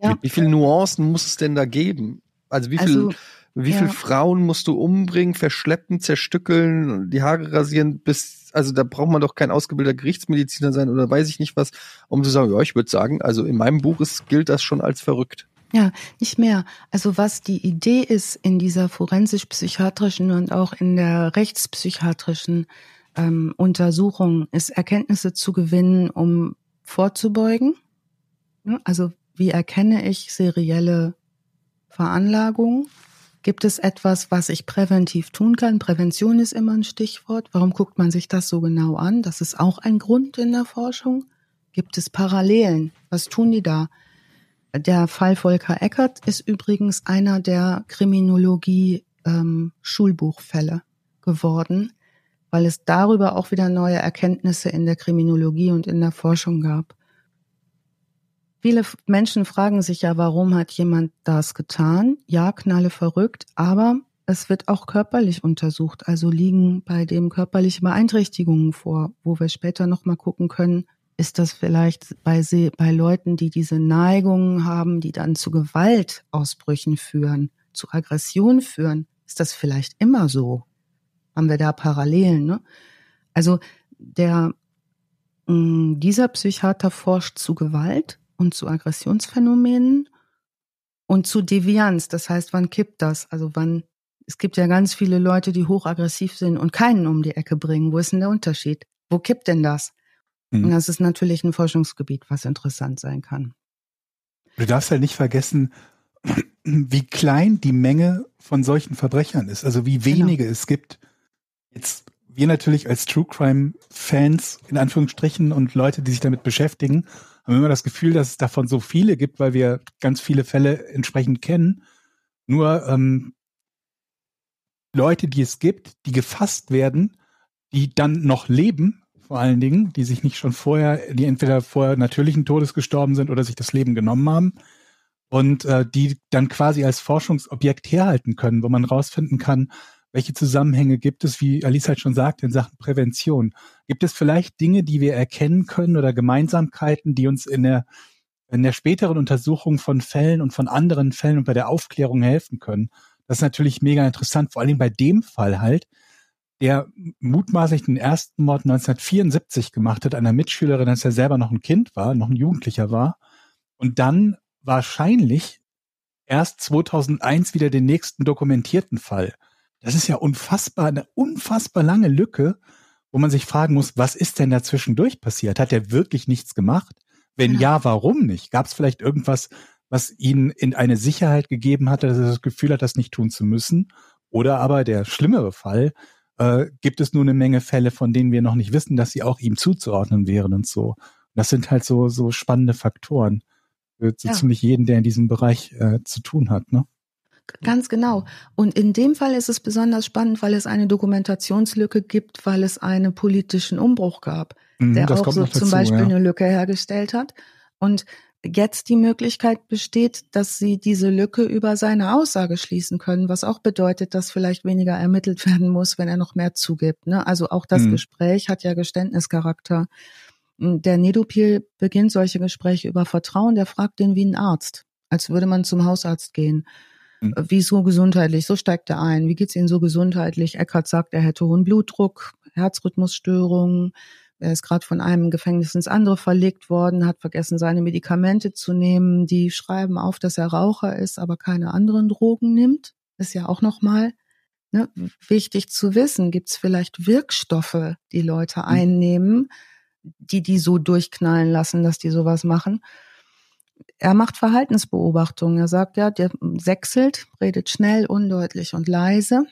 Ja. Wie viele Nuancen muss es denn da geben? Also wie viel, also, wie ja. viele Frauen musst du umbringen, verschleppen, zerstückeln, die Haare rasieren, bis, also da braucht man doch kein ausgebildeter Gerichtsmediziner sein oder weiß ich nicht was, um zu sagen, ja, ich würde sagen, also in meinem Buch ist, gilt das schon als verrückt. Ja, nicht mehr. Also was die Idee ist in dieser forensisch-psychiatrischen und auch in der rechtspsychiatrischen ähm, Untersuchung ist, Erkenntnisse zu gewinnen, um vorzubeugen. Also wie erkenne ich serielle Veranlagung? Gibt es etwas, was ich präventiv tun kann? Prävention ist immer ein Stichwort. Warum guckt man sich das so genau an? Das ist auch ein Grund in der Forschung. Gibt es Parallelen? Was tun die da? Der Fall Volker Eckert ist übrigens einer der Kriminologie ähm, geworden, weil es darüber auch wieder neue Erkenntnisse in der Kriminologie und in der Forschung gab. Viele Menschen fragen sich ja, warum hat jemand das getan? Ja, knalle verrückt, aber es wird auch körperlich untersucht. Also liegen bei dem körperliche Beeinträchtigungen vor, wo wir später nochmal gucken können, ist das vielleicht bei, bei Leuten, die diese Neigungen haben, die dann zu Gewaltausbrüchen führen, zu Aggression führen, ist das vielleicht immer so? Haben wir da Parallelen. Ne? Also der mh, mm, dieser Psychiater forscht zu Gewalt und zu Aggressionsphänomenen und zu Devianz. Das heißt, wann kippt das? Also wann es gibt ja ganz viele Leute, die hochaggressiv sind und keinen um die Ecke bringen. Wo ist denn der Unterschied? Wo kippt denn das? Mhm. Und das ist natürlich ein Forschungsgebiet, was interessant sein kann. Du darfst halt nicht vergessen, wie klein die Menge von solchen Verbrechern ist, also wie genau. wenige genau. es gibt. Jetzt wir natürlich als True Crime Fans in Anführungsstrichen und Leute, die sich damit beschäftigen, haben immer das Gefühl, dass es davon so viele gibt, weil wir ganz viele Fälle entsprechend kennen. Nur ähm, Leute, die es gibt, die gefasst werden, die dann noch leben, vor allen Dingen, die sich nicht schon vorher, die entweder vorher natürlichen Todes gestorben sind oder sich das Leben genommen haben und äh, die dann quasi als Forschungsobjekt herhalten können, wo man rausfinden kann, welche Zusammenhänge gibt es, wie Alice halt schon sagt, in Sachen Prävention? Gibt es vielleicht Dinge, die wir erkennen können oder Gemeinsamkeiten, die uns in der, in der späteren Untersuchung von Fällen und von anderen Fällen und bei der Aufklärung helfen können? Das ist natürlich mega interessant, vor allem bei dem Fall halt, der mutmaßlich den ersten Mord 1974 gemacht hat, einer Mitschülerin, als er selber noch ein Kind war, noch ein Jugendlicher war, und dann wahrscheinlich erst 2001 wieder den nächsten dokumentierten Fall. Das ist ja unfassbar, eine unfassbar lange Lücke, wo man sich fragen muss, was ist denn dazwischendurch passiert? Hat er wirklich nichts gemacht? Wenn ja, ja warum nicht? Gab es vielleicht irgendwas, was ihn in eine Sicherheit gegeben hatte, dass er das Gefühl hat, das nicht tun zu müssen? Oder aber der schlimmere Fall, äh, gibt es nur eine Menge Fälle, von denen wir noch nicht wissen, dass sie auch ihm zuzuordnen wären und so. Das sind halt so, so spannende Faktoren für so ja. ziemlich jeden, der in diesem Bereich äh, zu tun hat, ne? Ganz genau. Und in dem Fall ist es besonders spannend, weil es eine Dokumentationslücke gibt, weil es einen politischen Umbruch gab, mhm, der auch so dazu, zum Beispiel ja. eine Lücke hergestellt hat. Und jetzt die Möglichkeit besteht, dass sie diese Lücke über seine Aussage schließen können, was auch bedeutet, dass vielleicht weniger ermittelt werden muss, wenn er noch mehr zugibt. Ne? Also auch das mhm. Gespräch hat ja Geständnischarakter. Der Nedopil beginnt solche Gespräche über Vertrauen, der fragt den wie ein Arzt, als würde man zum Hausarzt gehen. Mhm. Wie so gesundheitlich, so steigt er ein. Wie geht's Ihnen so gesundheitlich? Eckert sagt, er hätte hohen Blutdruck, Herzrhythmusstörungen, er ist gerade von einem Gefängnis ins andere verlegt worden, hat vergessen, seine Medikamente zu nehmen. Die schreiben auf, dass er Raucher ist, aber keine anderen Drogen nimmt. Ist ja auch nochmal ne, wichtig zu wissen. Gibt es vielleicht Wirkstoffe, die Leute hm. einnehmen, die die so durchknallen lassen, dass die sowas machen? Er macht Verhaltensbeobachtungen. Er sagt ja, der sechselt, redet schnell, undeutlich und leise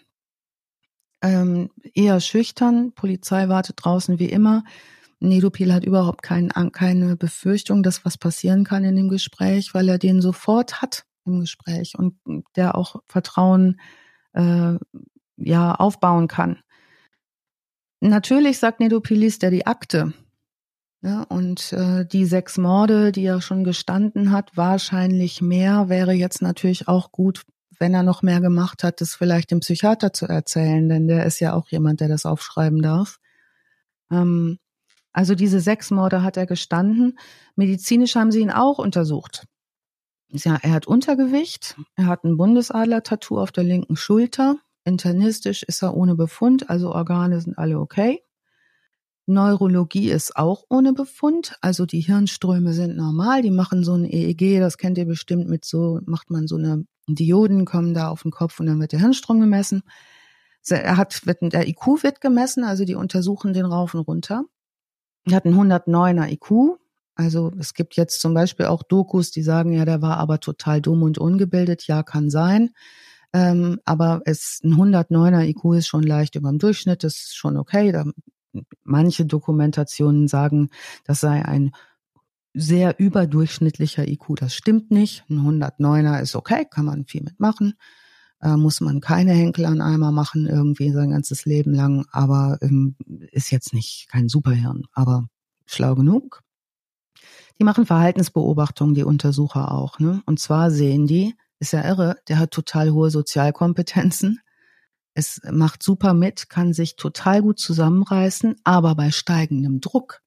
ähm, eher schüchtern. Polizei wartet draußen wie immer. Nedopil hat überhaupt kein, keine Befürchtung, dass was passieren kann in dem Gespräch, weil er den sofort hat im Gespräch und der auch Vertrauen äh, ja aufbauen kann. Natürlich sagt Nedopil, liest er die Akte. Ja, und äh, die sechs Morde, die er schon gestanden hat, wahrscheinlich mehr, wäre jetzt natürlich auch gut, wenn er noch mehr gemacht hat, das vielleicht dem Psychiater zu erzählen, denn der ist ja auch jemand, der das aufschreiben darf. Ähm, also diese sechs Morde hat er gestanden. Medizinisch haben sie ihn auch untersucht. Ja, er hat Untergewicht, er hat ein Bundesadler-Tattoo auf der linken Schulter. Internistisch ist er ohne Befund, also Organe sind alle okay. Neurologie ist auch ohne Befund, also die Hirnströme sind normal, die machen so ein EEG, das kennt ihr bestimmt mit so, macht man so eine Dioden kommen da auf den Kopf und dann wird der Hirnstrom gemessen. Er hat, wird, der IQ wird gemessen, also die untersuchen den rauf und runter. Er hat einen 109er IQ. Also es gibt jetzt zum Beispiel auch Dokus, die sagen, ja, der war aber total dumm und ungebildet. Ja, kann sein. Ähm, aber es, ein 109er IQ ist schon leicht über dem Durchschnitt, das ist schon okay. Da, manche Dokumentationen sagen, das sei ein sehr überdurchschnittlicher IQ. Das stimmt nicht. Ein 109er ist okay, kann man viel mitmachen. Äh, muss man keine Henkel an Eimer machen, irgendwie sein ganzes Leben lang, aber ähm, ist jetzt nicht kein Superhirn, aber schlau genug. Die machen Verhaltensbeobachtungen, die Untersucher auch. Ne? Und zwar sehen die, ist ja irre, der hat total hohe Sozialkompetenzen. Es macht super mit, kann sich total gut zusammenreißen, aber bei steigendem Druck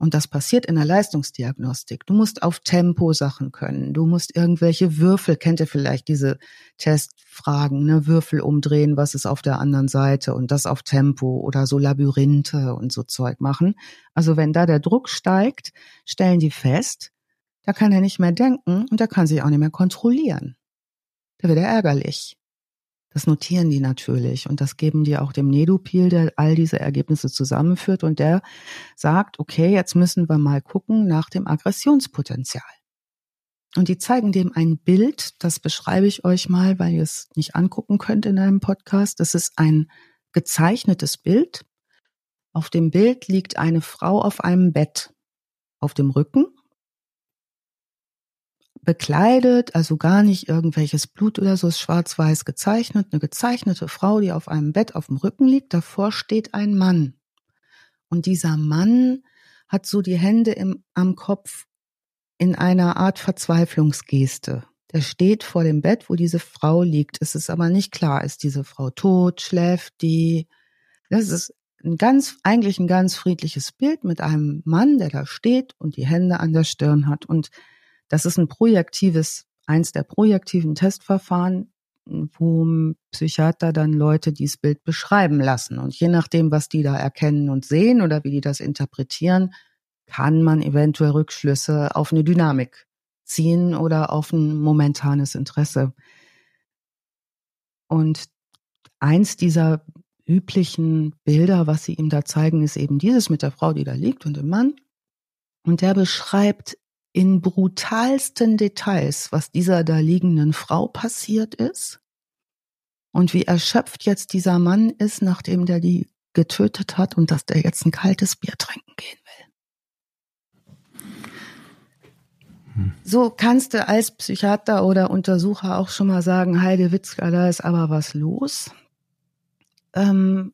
und das passiert in der Leistungsdiagnostik. Du musst auf Tempo Sachen können. Du musst irgendwelche Würfel, kennt ihr vielleicht diese Testfragen, ne? Würfel umdrehen, was ist auf der anderen Seite und das auf Tempo oder so Labyrinthe und so Zeug machen. Also wenn da der Druck steigt, stellen die fest, da kann er nicht mehr denken und da kann sich auch nicht mehr kontrollieren. Da wird er ärgerlich. Das notieren die natürlich und das geben die auch dem Nedupil, der all diese Ergebnisse zusammenführt und der sagt, okay, jetzt müssen wir mal gucken nach dem Aggressionspotenzial. Und die zeigen dem ein Bild, das beschreibe ich euch mal, weil ihr es nicht angucken könnt in einem Podcast. Das ist ein gezeichnetes Bild. Auf dem Bild liegt eine Frau auf einem Bett. Auf dem Rücken bekleidet, also gar nicht irgendwelches Blut oder so, ist schwarz-weiß gezeichnet, eine gezeichnete Frau, die auf einem Bett auf dem Rücken liegt, davor steht ein Mann. Und dieser Mann hat so die Hände im, am Kopf in einer Art Verzweiflungsgeste. Der steht vor dem Bett, wo diese Frau liegt. Es ist aber nicht klar, ist diese Frau tot, schläft die. Das ist ein ganz, eigentlich ein ganz friedliches Bild mit einem Mann, der da steht und die Hände an der Stirn hat. Und das ist ein projektives, eins der projektiven Testverfahren, wo Psychiater dann Leute dieses Bild beschreiben lassen. Und je nachdem, was die da erkennen und sehen oder wie die das interpretieren, kann man eventuell Rückschlüsse auf eine Dynamik ziehen oder auf ein momentanes Interesse. Und eins dieser üblichen Bilder, was sie ihm da zeigen, ist eben dieses mit der Frau, die da liegt und dem Mann. Und der beschreibt in brutalsten Details, was dieser da liegenden Frau passiert ist und wie erschöpft jetzt dieser Mann ist, nachdem der die getötet hat und dass der jetzt ein kaltes Bier trinken gehen will. Hm. So kannst du als Psychiater oder Untersucher auch schon mal sagen, Heide Witzka, da ist aber was los. Ähm,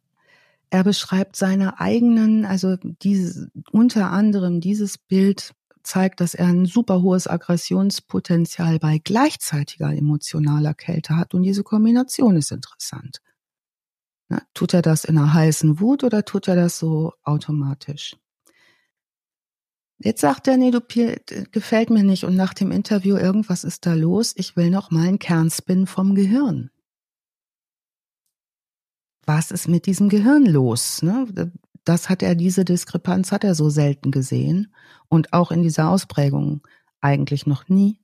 er beschreibt seine eigenen, also diese, unter anderem dieses Bild zeigt, dass er ein super hohes Aggressionspotenzial bei gleichzeitiger emotionaler Kälte hat. Und diese Kombination ist interessant. Na, tut er das in einer heißen Wut oder tut er das so automatisch? Jetzt sagt er, nee, du gefällt mir nicht und nach dem Interview irgendwas ist da los. Ich will noch mal einen Kernspin vom Gehirn. Was ist mit diesem Gehirn los? Ne? Das hat er, diese Diskrepanz hat er so selten gesehen und auch in dieser Ausprägung eigentlich noch nie.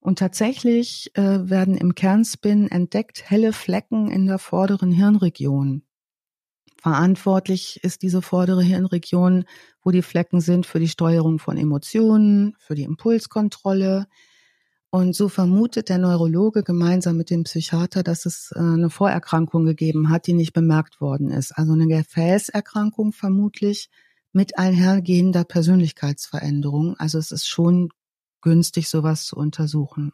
Und tatsächlich äh, werden im Kernspin entdeckt helle Flecken in der vorderen Hirnregion. Verantwortlich ist diese vordere Hirnregion, wo die Flecken sind für die Steuerung von Emotionen, für die Impulskontrolle, und so vermutet der Neurologe gemeinsam mit dem Psychiater, dass es äh, eine Vorerkrankung gegeben hat, die nicht bemerkt worden ist. Also eine Gefäßerkrankung vermutlich mit einhergehender Persönlichkeitsveränderung. Also es ist schon günstig, sowas zu untersuchen.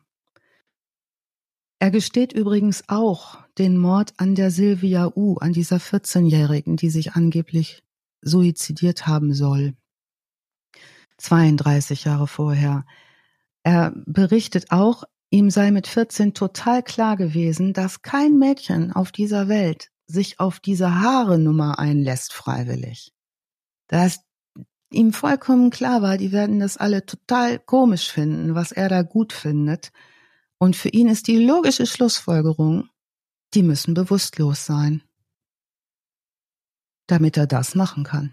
Er gesteht übrigens auch den Mord an der Silvia U, an dieser 14-Jährigen, die sich angeblich suizidiert haben soll. 32 Jahre vorher. Er berichtet auch, ihm sei mit 14 total klar gewesen, dass kein Mädchen auf dieser Welt sich auf diese Haare-Nummer einlässt freiwillig. Dass ihm vollkommen klar war, die werden das alle total komisch finden, was er da gut findet. Und für ihn ist die logische Schlussfolgerung, die müssen bewusstlos sein, damit er das machen kann.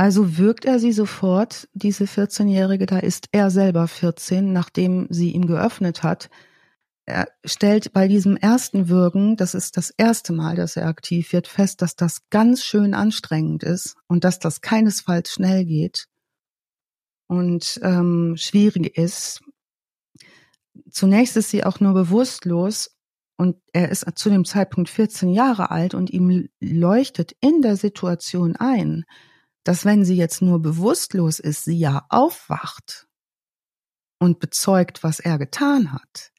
Also wirkt er sie sofort, diese 14-Jährige, da ist er selber 14, nachdem sie ihm geöffnet hat. Er stellt bei diesem ersten Würgen, das ist das erste Mal, dass er aktiv wird, fest, dass das ganz schön anstrengend ist und dass das keinesfalls schnell geht und ähm, schwierig ist. Zunächst ist sie auch nur bewusstlos und er ist zu dem Zeitpunkt 14 Jahre alt und ihm leuchtet in der Situation ein, dass wenn sie jetzt nur bewusstlos ist, sie ja aufwacht und bezeugt, was er getan hat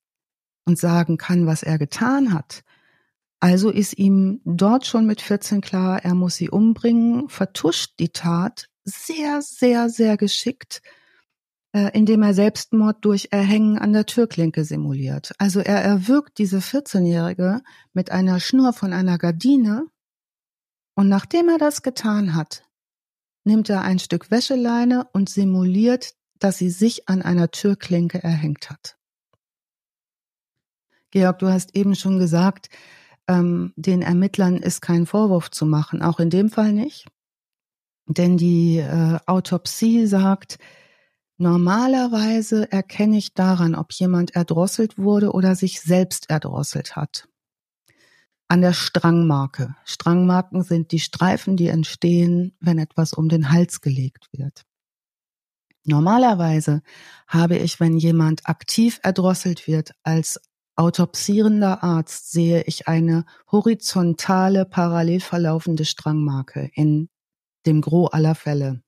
und sagen kann, was er getan hat. Also ist ihm dort schon mit 14 klar, er muss sie umbringen, vertuscht die Tat sehr, sehr, sehr geschickt, äh, indem er Selbstmord durch Erhängen an der Türklinke simuliert. Also er erwürgt diese 14-Jährige mit einer Schnur von einer Gardine und nachdem er das getan hat, nimmt er ein Stück Wäscheleine und simuliert, dass sie sich an einer Türklinke erhängt hat. Georg, du hast eben schon gesagt, ähm, den Ermittlern ist kein Vorwurf zu machen, auch in dem Fall nicht. Denn die äh, Autopsie sagt, normalerweise erkenne ich daran, ob jemand erdrosselt wurde oder sich selbst erdrosselt hat an der Strangmarke. Strangmarken sind die Streifen, die entstehen, wenn etwas um den Hals gelegt wird. Normalerweise habe ich, wenn jemand aktiv erdrosselt wird, als autopsierender Arzt sehe ich eine horizontale, parallel verlaufende Strangmarke in dem Gros aller Fälle.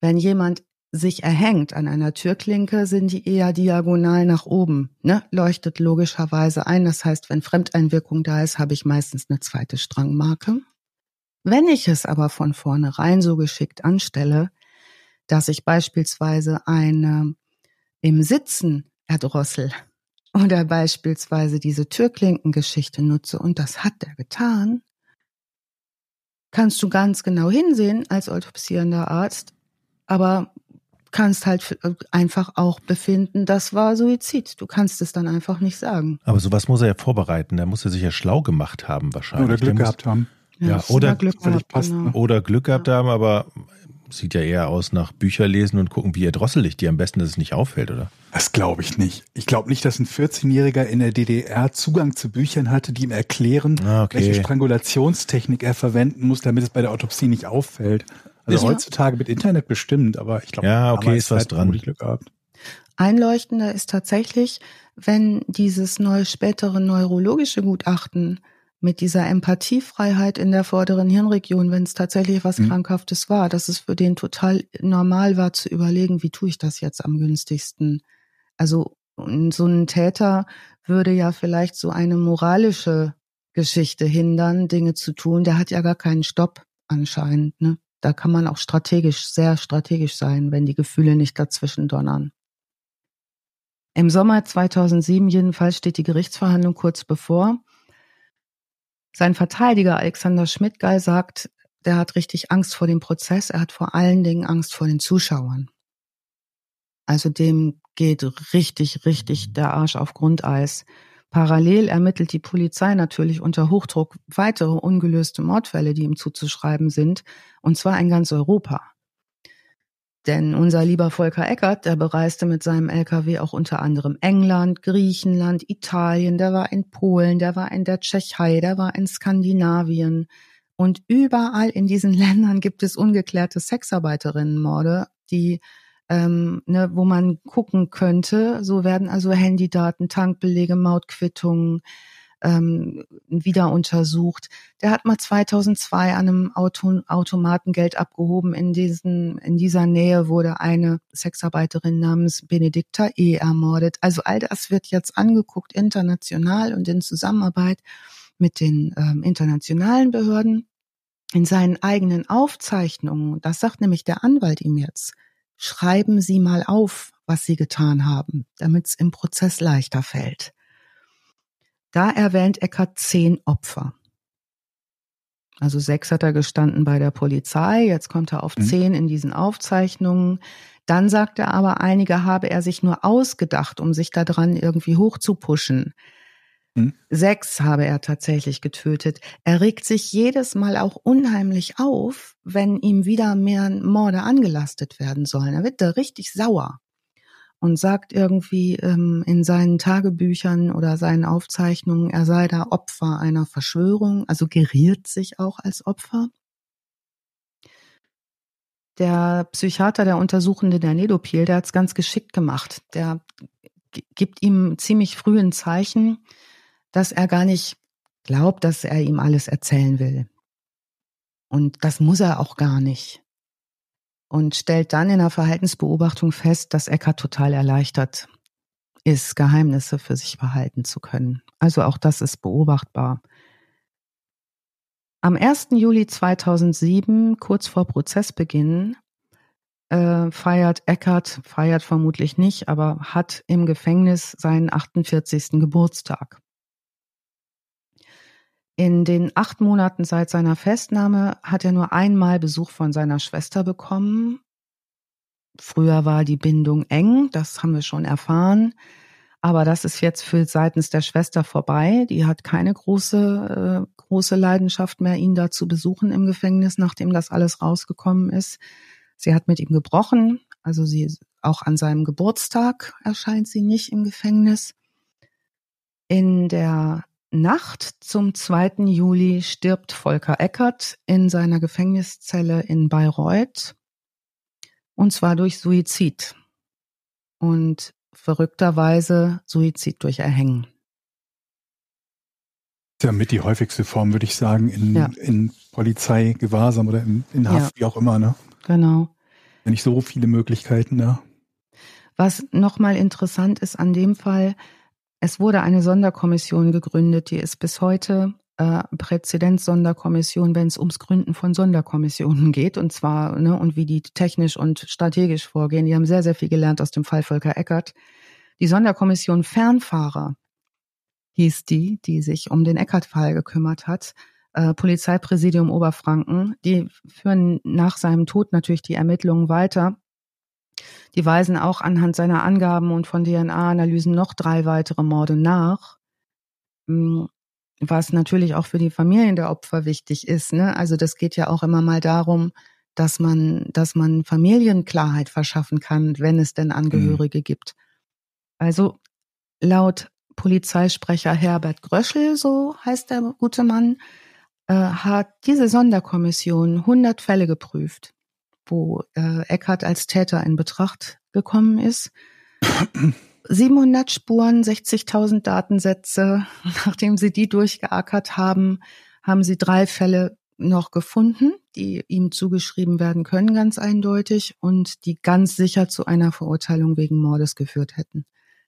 Wenn jemand sich erhängt an einer Türklinke, sind die eher diagonal nach oben, ne? leuchtet logischerweise ein. Das heißt, wenn Fremdeinwirkung da ist, habe ich meistens eine zweite Strangmarke. Wenn ich es aber von vornherein so geschickt anstelle, dass ich beispielsweise eine im Sitzen erdrossel oder beispielsweise diese Türklinkengeschichte nutze und das hat er getan, kannst du ganz genau hinsehen als autopsierender Arzt, aber kannst halt äh, einfach auch befinden, das war Suizid. Du kannst es dann einfach nicht sagen. Aber sowas muss er ja vorbereiten. Da muss er sich ja schlau gemacht haben wahrscheinlich. Oder Glück gehabt haben. Ja, ja oder Glück gehabt, genau. oder Glück gehabt ja. haben, aber sieht ja eher aus nach Bücher lesen und gucken, wie erdrosselig die am besten, dass es nicht auffällt, oder? Das glaube ich nicht. Ich glaube nicht, dass ein 14-Jähriger in der DDR Zugang zu Büchern hatte, die ihm erklären, ah, okay. welche Strangulationstechnik er verwenden muss, damit es bei der Autopsie nicht auffällt. Also ist heutzutage mit Internet bestimmt, aber ich glaube, ja, okay, ist was dran. Glück gehabt. Einleuchtender ist tatsächlich, wenn dieses neue spätere neurologische Gutachten mit dieser Empathiefreiheit in der vorderen Hirnregion, wenn es tatsächlich was mhm. Krankhaftes war, dass es für den total normal war zu überlegen, wie tue ich das jetzt am günstigsten. Also so ein Täter würde ja vielleicht so eine moralische Geschichte hindern, Dinge zu tun. Der hat ja gar keinen Stopp anscheinend. Ne? Da kann man auch strategisch, sehr strategisch sein, wenn die Gefühle nicht dazwischen donnern. Im Sommer 2007 jedenfalls steht die Gerichtsverhandlung kurz bevor. Sein Verteidiger Alexander Schmidtgeil sagt, der hat richtig Angst vor dem Prozess, er hat vor allen Dingen Angst vor den Zuschauern. Also dem geht richtig, richtig der Arsch auf Grundeis. Parallel ermittelt die Polizei natürlich unter Hochdruck weitere ungelöste Mordfälle, die ihm zuzuschreiben sind, und zwar in ganz Europa. Denn unser lieber Volker Eckert, der bereiste mit seinem LKW auch unter anderem England, Griechenland, Italien, der war in Polen, der war in der Tschechei, der war in Skandinavien. Und überall in diesen Ländern gibt es ungeklärte Sexarbeiterinnenmorde, die ähm, ne, wo man gucken könnte. So werden also Handydaten, Tankbelege, Mautquittungen ähm, wieder untersucht. Der hat mal 2002 an einem Auto, Automaten abgehoben. In, diesen, in dieser Nähe wurde eine Sexarbeiterin namens Benedikta E. ermordet. Also all das wird jetzt angeguckt, international und in Zusammenarbeit mit den ähm, internationalen Behörden in seinen eigenen Aufzeichnungen, das sagt nämlich der Anwalt ihm jetzt, schreiben Sie mal auf, was Sie getan haben, damit es im Prozess leichter fällt. Da erwähnt Eckert zehn Opfer. Also sechs hat er gestanden bei der Polizei, jetzt kommt er auf mhm. zehn in diesen Aufzeichnungen. Dann sagt er aber, einige habe er sich nur ausgedacht, um sich daran irgendwie hochzupuschen. Hm? Sechs habe er tatsächlich getötet. Er regt sich jedes Mal auch unheimlich auf, wenn ihm wieder mehr Morde angelastet werden sollen. Er wird da richtig sauer und sagt irgendwie ähm, in seinen Tagebüchern oder seinen Aufzeichnungen, er sei da Opfer einer Verschwörung, also geriert sich auch als Opfer. Der Psychiater, der Untersuchende der Nedopil, der hat es ganz geschickt gemacht. Der gibt ihm ziemlich früh ein Zeichen, dass er gar nicht glaubt, dass er ihm alles erzählen will. Und das muss er auch gar nicht. Und stellt dann in der Verhaltensbeobachtung fest, dass Eckart total erleichtert ist, Geheimnisse für sich behalten zu können. Also auch das ist beobachtbar. Am 1. Juli 2007, kurz vor Prozessbeginn, äh, feiert Eckert, feiert vermutlich nicht, aber hat im Gefängnis seinen 48. Geburtstag. In den acht Monaten seit seiner Festnahme hat er nur einmal Besuch von seiner Schwester bekommen. Früher war die Bindung eng, das haben wir schon erfahren. Aber das ist jetzt für seitens der Schwester vorbei. Die hat keine große, äh, große Leidenschaft mehr, ihn da zu besuchen im Gefängnis, nachdem das alles rausgekommen ist. Sie hat mit ihm gebrochen. Also sie, auch an seinem Geburtstag erscheint sie nicht im Gefängnis. In der Nacht zum 2. Juli stirbt Volker Eckert in seiner Gefängniszelle in Bayreuth. Und zwar durch Suizid. Und verrückterweise Suizid durch Erhängen. Ja, mit die häufigste Form, würde ich sagen, in, ja. in Polizeigewahrsam oder in, in Haft, ja. wie auch immer, ne? Genau. Ja, nicht so viele Möglichkeiten da. Was nochmal interessant ist an dem Fall, es wurde eine Sonderkommission gegründet, die ist bis heute äh, Präzedenzsonderkommission, wenn es ums Gründen von Sonderkommissionen geht, und zwar, ne, und wie die technisch und strategisch vorgehen. Die haben sehr, sehr viel gelernt aus dem Fall Volker Eckert. Die Sonderkommission Fernfahrer hieß die, die sich um den Eckert-Fall gekümmert hat. Äh, Polizeipräsidium Oberfranken. Die führen nach seinem Tod natürlich die Ermittlungen weiter. Die weisen auch anhand seiner Angaben und von DNA-Analysen noch drei weitere Morde nach. Hm, was natürlich auch für die Familien der Opfer wichtig ist. Ne? Also das geht ja auch immer mal darum, dass man, dass man Familienklarheit verschaffen kann, wenn es denn Angehörige mhm. gibt. Also laut Polizeisprecher Herbert Gröschel, so heißt der gute Mann, äh, hat diese Sonderkommission 100 Fälle geprüft, wo äh, Eckhardt als Täter in Betracht gekommen ist. 700 Spuren, 60.000 Datensätze. Nachdem sie die durchgeackert haben, haben sie drei Fälle noch gefunden, die ihm zugeschrieben werden können, ganz eindeutig, und die ganz sicher zu einer Verurteilung wegen Mordes geführt hätten,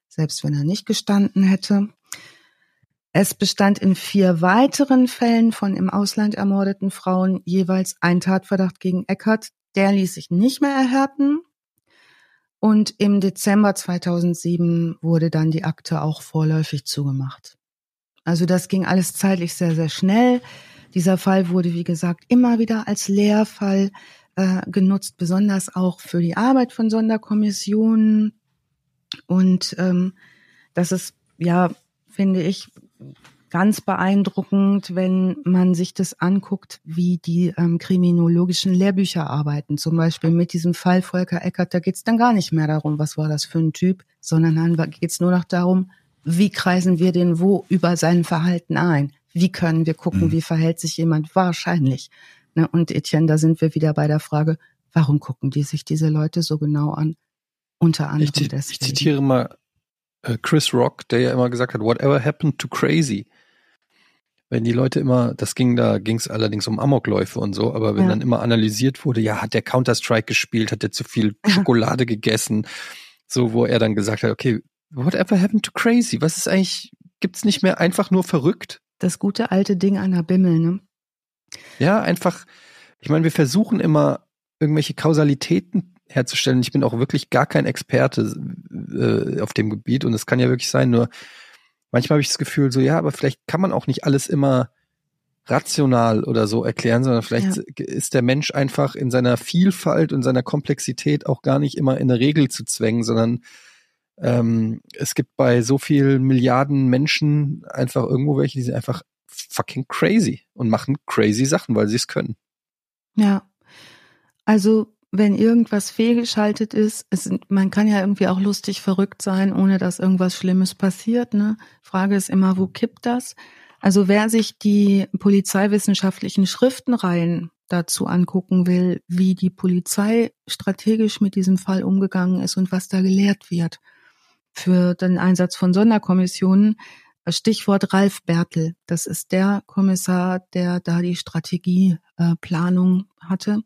selbst wenn er nicht gestanden hätte. Es bestand in vier weiteren Fällen von im Ausland ermordeten Frauen jeweils ein Tatverdacht gegen Eckert. Der ließ sich nicht mehr erhärten. Und im Dezember 2007 wurde dann die Akte auch vorläufig zugemacht. Also das ging alles zeitlich sehr, sehr schnell. Dieser Fall wurde, wie gesagt, immer wieder als Lehrfall äh, genutzt, besonders auch für die Arbeit von Sonderkommissionen. Und ähm, das ist, ja, finde ich, ganz beeindruckend, wenn man sich das anguckt, wie die ähm, kriminologischen Lehrbücher arbeiten. Zum Beispiel mit diesem Fall Volker Eckert, da geht es dann gar nicht mehr darum, was war das für ein Typ, sondern dann geht es nur noch darum, wie kreisen wir den wo über sein Verhalten ein? Wie können wir gucken, mhm. wie verhält sich jemand wahrscheinlich? Ne? Und Etienne, da sind wir wieder bei der Frage, warum gucken die sich diese Leute so genau an? Unter anderem ich, deswegen. Ich zitiere mal äh, Chris Rock, der ja immer gesagt hat, whatever happened to crazy? Wenn die Leute immer, das ging, da ging es allerdings um Amokläufe und so, aber wenn ja. dann immer analysiert wurde, ja, hat der Counter-Strike gespielt, hat der zu viel Schokolade gegessen, so wo er dann gesagt hat, okay, whatever happened to crazy? Was ist eigentlich, gibt's nicht mehr einfach nur verrückt? Das gute alte Ding an der Bimmel, ne? Ja, einfach, ich meine, wir versuchen immer irgendwelche Kausalitäten herzustellen. Ich bin auch wirklich gar kein Experte äh, auf dem Gebiet und es kann ja wirklich sein, nur manchmal habe ich das Gefühl, so ja, aber vielleicht kann man auch nicht alles immer rational oder so erklären, sondern vielleicht ja. ist der Mensch einfach in seiner Vielfalt und seiner Komplexität auch gar nicht immer in eine Regel zu zwängen, sondern ähm, es gibt bei so vielen Milliarden Menschen einfach irgendwo welche, die sind einfach fucking crazy und machen crazy Sachen, weil sie es können. Ja. Also wenn irgendwas fehlgeschaltet ist, es, man kann ja irgendwie auch lustig verrückt sein, ohne dass irgendwas Schlimmes passiert. Ne? Frage ist immer, wo kippt das? Also wer sich die polizeiwissenschaftlichen Schriftenreihen dazu angucken will, wie die Polizei strategisch mit diesem Fall umgegangen ist und was da gelehrt wird für den Einsatz von Sonderkommissionen, Stichwort Ralf Bertel. Das ist der Kommissar, der da die Strategieplanung äh, hatte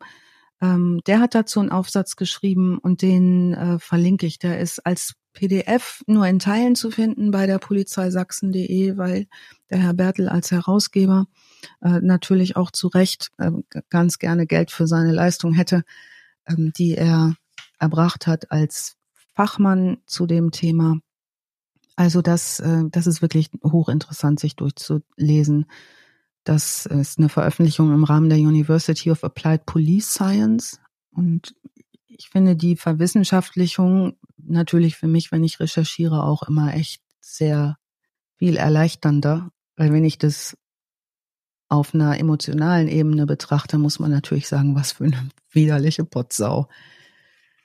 ähm, der hat dazu einen Aufsatz geschrieben und den äh, verlinke ich. Der ist als PDF nur in Teilen zu finden bei der Polizeisachsen.de, weil der Herr Bertel als Herausgeber äh, natürlich auch zu Recht äh, ganz gerne Geld für seine Leistung hätte, ähm, die er erbracht hat als Fachmann zu dem Thema. Also das, äh, das ist wirklich hochinteressant, sich durchzulesen. Das ist eine Veröffentlichung im Rahmen der University of Applied Police Science. Und ich finde die Verwissenschaftlichung natürlich für mich, wenn ich recherchiere, auch immer echt sehr viel erleichternder. Weil wenn ich das auf einer emotionalen Ebene betrachte, muss man natürlich sagen, was für eine widerliche Potsau.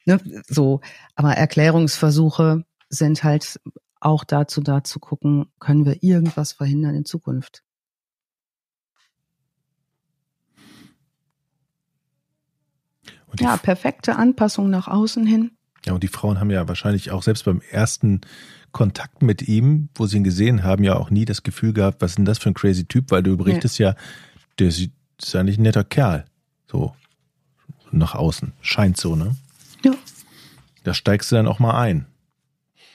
Ne? So, aber Erklärungsversuche sind halt auch dazu da zu gucken, können wir irgendwas verhindern in Zukunft. Ja, perfekte Anpassung nach außen hin. Ja, und die Frauen haben ja wahrscheinlich auch selbst beim ersten Kontakt mit ihm, wo sie ihn gesehen haben, ja auch nie das Gefühl gehabt, was ist denn das für ein crazy Typ, weil du berichtest nee. ja, der ist eigentlich ein netter Kerl. So nach außen. Scheint so, ne? Da steigst du dann auch mal ein.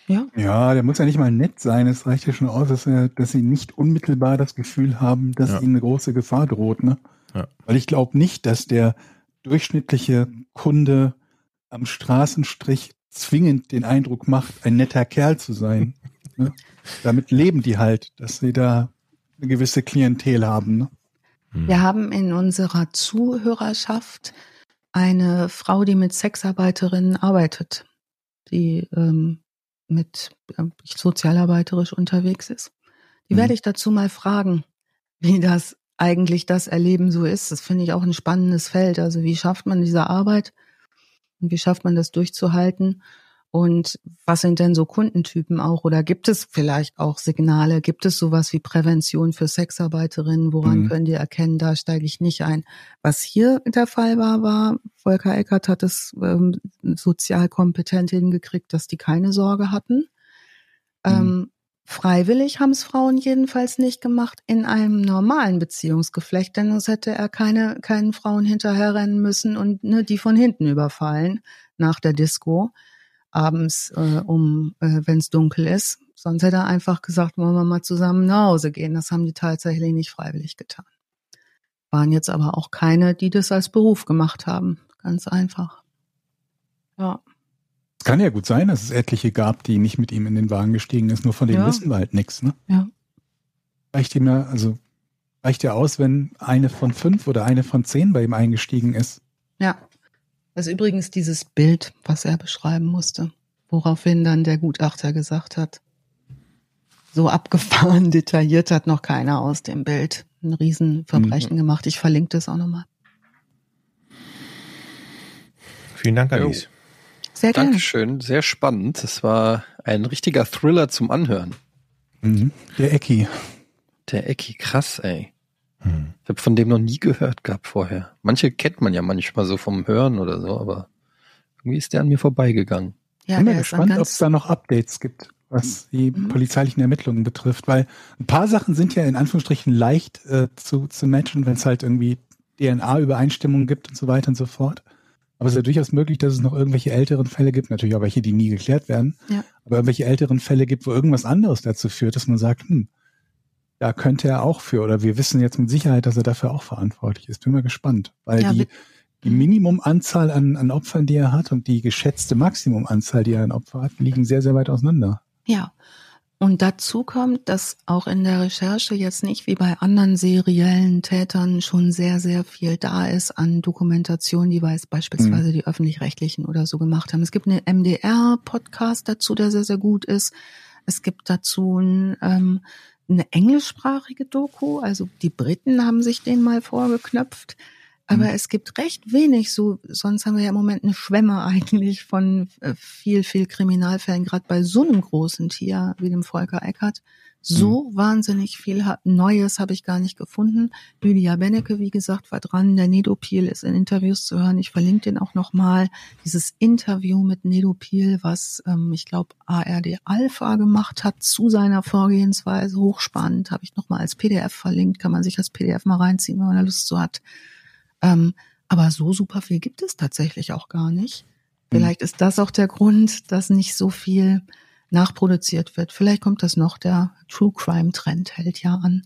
Ja. Ja, der muss ja nicht mal nett sein. Es reicht ja schon aus, dass, er, dass sie nicht unmittelbar das Gefühl haben, dass ja. ihnen eine große Gefahr droht. Ne? Ja. Weil ich glaube nicht, dass der durchschnittliche Kunde am Straßenstrich zwingend den Eindruck macht, ein netter Kerl zu sein. ne? Damit leben die halt, dass sie da eine gewisse Klientel haben. Ne? Hm. Wir haben in unserer Zuhörerschaft eine Frau, die mit Sexarbeiterinnen arbeitet, die ähm, mit äh, sozialarbeiterisch unterwegs ist. Die mhm. werde ich dazu mal fragen, wie das eigentlich das Erleben so ist. Das finde ich auch ein spannendes Feld. Also wie schafft man diese Arbeit und wie schafft man das durchzuhalten? Und was sind denn so Kundentypen auch? Oder gibt es vielleicht auch Signale? Gibt es sowas wie Prävention für Sexarbeiterinnen? Woran mhm. können die erkennen? Da steige ich nicht ein. Was hier der Fall war, war, Volker Eckert hat es ähm, sozial kompetent hingekriegt, dass die keine Sorge hatten. Mhm. Ähm, freiwillig haben es Frauen jedenfalls nicht gemacht in einem normalen Beziehungsgeflecht, denn sonst hätte er keine, keinen Frauen hinterherrennen müssen und ne, die von hinten überfallen nach der Disco abends äh, um, äh, wenn es dunkel ist. Sonst hätte er einfach gesagt, wollen wir mal zusammen nach Hause gehen. Das haben die tatsächlich nicht freiwillig getan. Waren jetzt aber auch keine, die das als Beruf gemacht haben. Ganz einfach. Ja. Es kann ja gut sein, dass es etliche gab, die nicht mit ihm in den Wagen gestiegen ist. Nur von denen ja. wissen wir halt nichts. Ne? Ja. Reicht ihm ja, also reicht ja aus, wenn eine von fünf oder eine von zehn bei ihm eingestiegen ist. Ja. Das ist übrigens dieses Bild, was er beschreiben musste, woraufhin dann der Gutachter gesagt hat, so abgefahren, detailliert hat noch keiner aus dem Bild ein Riesenverbrechen mhm. gemacht. Ich verlinke das auch nochmal. Vielen Dank, Alice. Sehr gerne. Dankeschön, sehr spannend. Das war ein richtiger Thriller zum Anhören. Mhm. Der Ecki. Der Ecki, krass, ey. Hm. Ich habe von dem noch nie gehört gehabt vorher. Manche kennt man ja manchmal so vom Hören oder so, aber irgendwie ist der an mir vorbeigegangen. Ja, ich bin mal gespannt, ob es da noch Updates gibt, was die mhm. polizeilichen Ermittlungen betrifft, weil ein paar Sachen sind ja in Anführungsstrichen leicht äh, zu, zu matchen, wenn es halt irgendwie DNA-Übereinstimmungen gibt und so weiter und so fort. Aber es ist ja durchaus möglich, dass es noch irgendwelche älteren Fälle gibt, natürlich auch welche, die nie geklärt werden, ja. aber irgendwelche älteren Fälle gibt, wo irgendwas anderes dazu führt, dass man sagt, hm, da könnte er auch für, oder wir wissen jetzt mit Sicherheit, dass er dafür auch verantwortlich ist. Bin mal gespannt, weil ja, die, die Minimumanzahl an, an Opfern, die er hat und die geschätzte Maximumanzahl, die er an Opfern hat, liegen sehr, sehr weit auseinander. Ja. Und dazu kommt, dass auch in der Recherche jetzt nicht wie bei anderen seriellen Tätern schon sehr, sehr viel da ist an Dokumentation, die weiß beispielsweise mhm. die öffentlich-rechtlichen oder so gemacht haben. Es gibt einen MDR-Podcast dazu, der sehr, sehr gut ist. Es gibt dazu ein ähm, eine englischsprachige Doku. Also die Briten haben sich den mal vorgeknöpft. Aber mhm. es gibt recht wenig so, sonst haben wir ja im Moment eine Schwemme eigentlich von äh, viel, viel Kriminalfällen, gerade bei so einem großen Tier wie dem Volker Eckert. So mhm. wahnsinnig viel Neues habe ich gar nicht gefunden. Lydia Bennecke, wie gesagt, war dran. Der Nedopil ist in Interviews zu hören. Ich verlinke den auch nochmal. Dieses Interview mit Nedopil, was ähm, ich glaube ARD Alpha gemacht hat zu seiner Vorgehensweise, hochspannend, habe ich nochmal als PDF verlinkt. Kann man sich als PDF mal reinziehen, wenn man da Lust zu hat. Ähm, aber so super viel gibt es tatsächlich auch gar nicht. Mhm. Vielleicht ist das auch der Grund, dass nicht so viel nachproduziert wird. Vielleicht kommt das noch, der True Crime Trend hält ja an.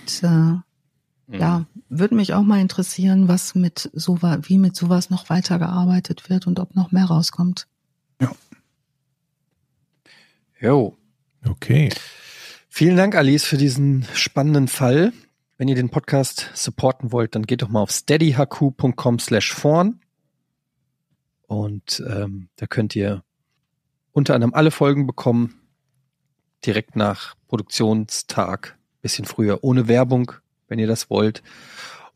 Und, äh, mhm. Ja, würde mich auch mal interessieren, was mit so wie mit sowas noch weitergearbeitet wird und ob noch mehr rauskommt. Ja. Jo. Okay. Vielen Dank, Alice, für diesen spannenden Fall. Wenn ihr den Podcast supporten wollt, dann geht doch mal auf steadyhq.com slash vorn und ähm, da könnt ihr unter anderem alle Folgen bekommen, direkt nach Produktionstag, bisschen früher, ohne Werbung, wenn ihr das wollt.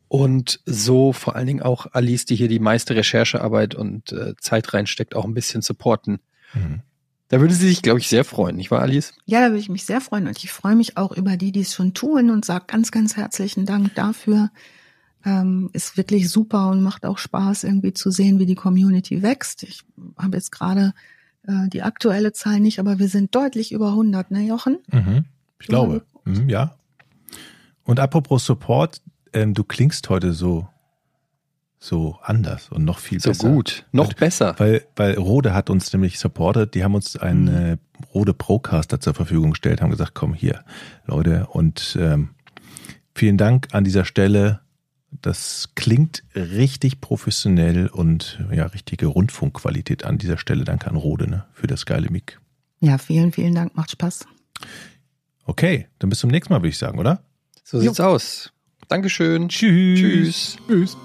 Und so vor allen Dingen auch Alice, die hier die meiste Recherchearbeit und äh, Zeit reinsteckt, auch ein bisschen supporten. Mhm. Da würde sie sich, glaube ich, sehr freuen, nicht wahr, Alice? Ja, da würde ich mich sehr freuen. Und ich freue mich auch über die, die es schon tun und sage ganz, ganz herzlichen Dank dafür. Ähm, ist wirklich super und macht auch Spaß, irgendwie zu sehen, wie die Community wächst. Ich habe jetzt gerade äh, die aktuelle Zahl nicht, aber wir sind deutlich über 100, ne Jochen? Mhm, ich glaube, mhm, ja. Und apropos Support, ähm, du klingst heute so so anders und noch viel so besser. So gut, noch weil, besser. Weil, weil Rode hat uns nämlich supported, die haben uns einen mhm. äh, Rode Procaster zur Verfügung gestellt, haben gesagt, komm hier, Leute, und ähm, vielen Dank an dieser Stelle. Das klingt richtig professionell und ja, richtige Rundfunkqualität an dieser Stelle. Danke an Rode ne, für das geile Mic. Ja, vielen, vielen Dank. Macht Spaß. Okay, dann bis zum nächsten Mal, würde ich sagen, oder? So sieht's jo. aus. Dankeschön. Tschüss. Tschüss. Tschüss.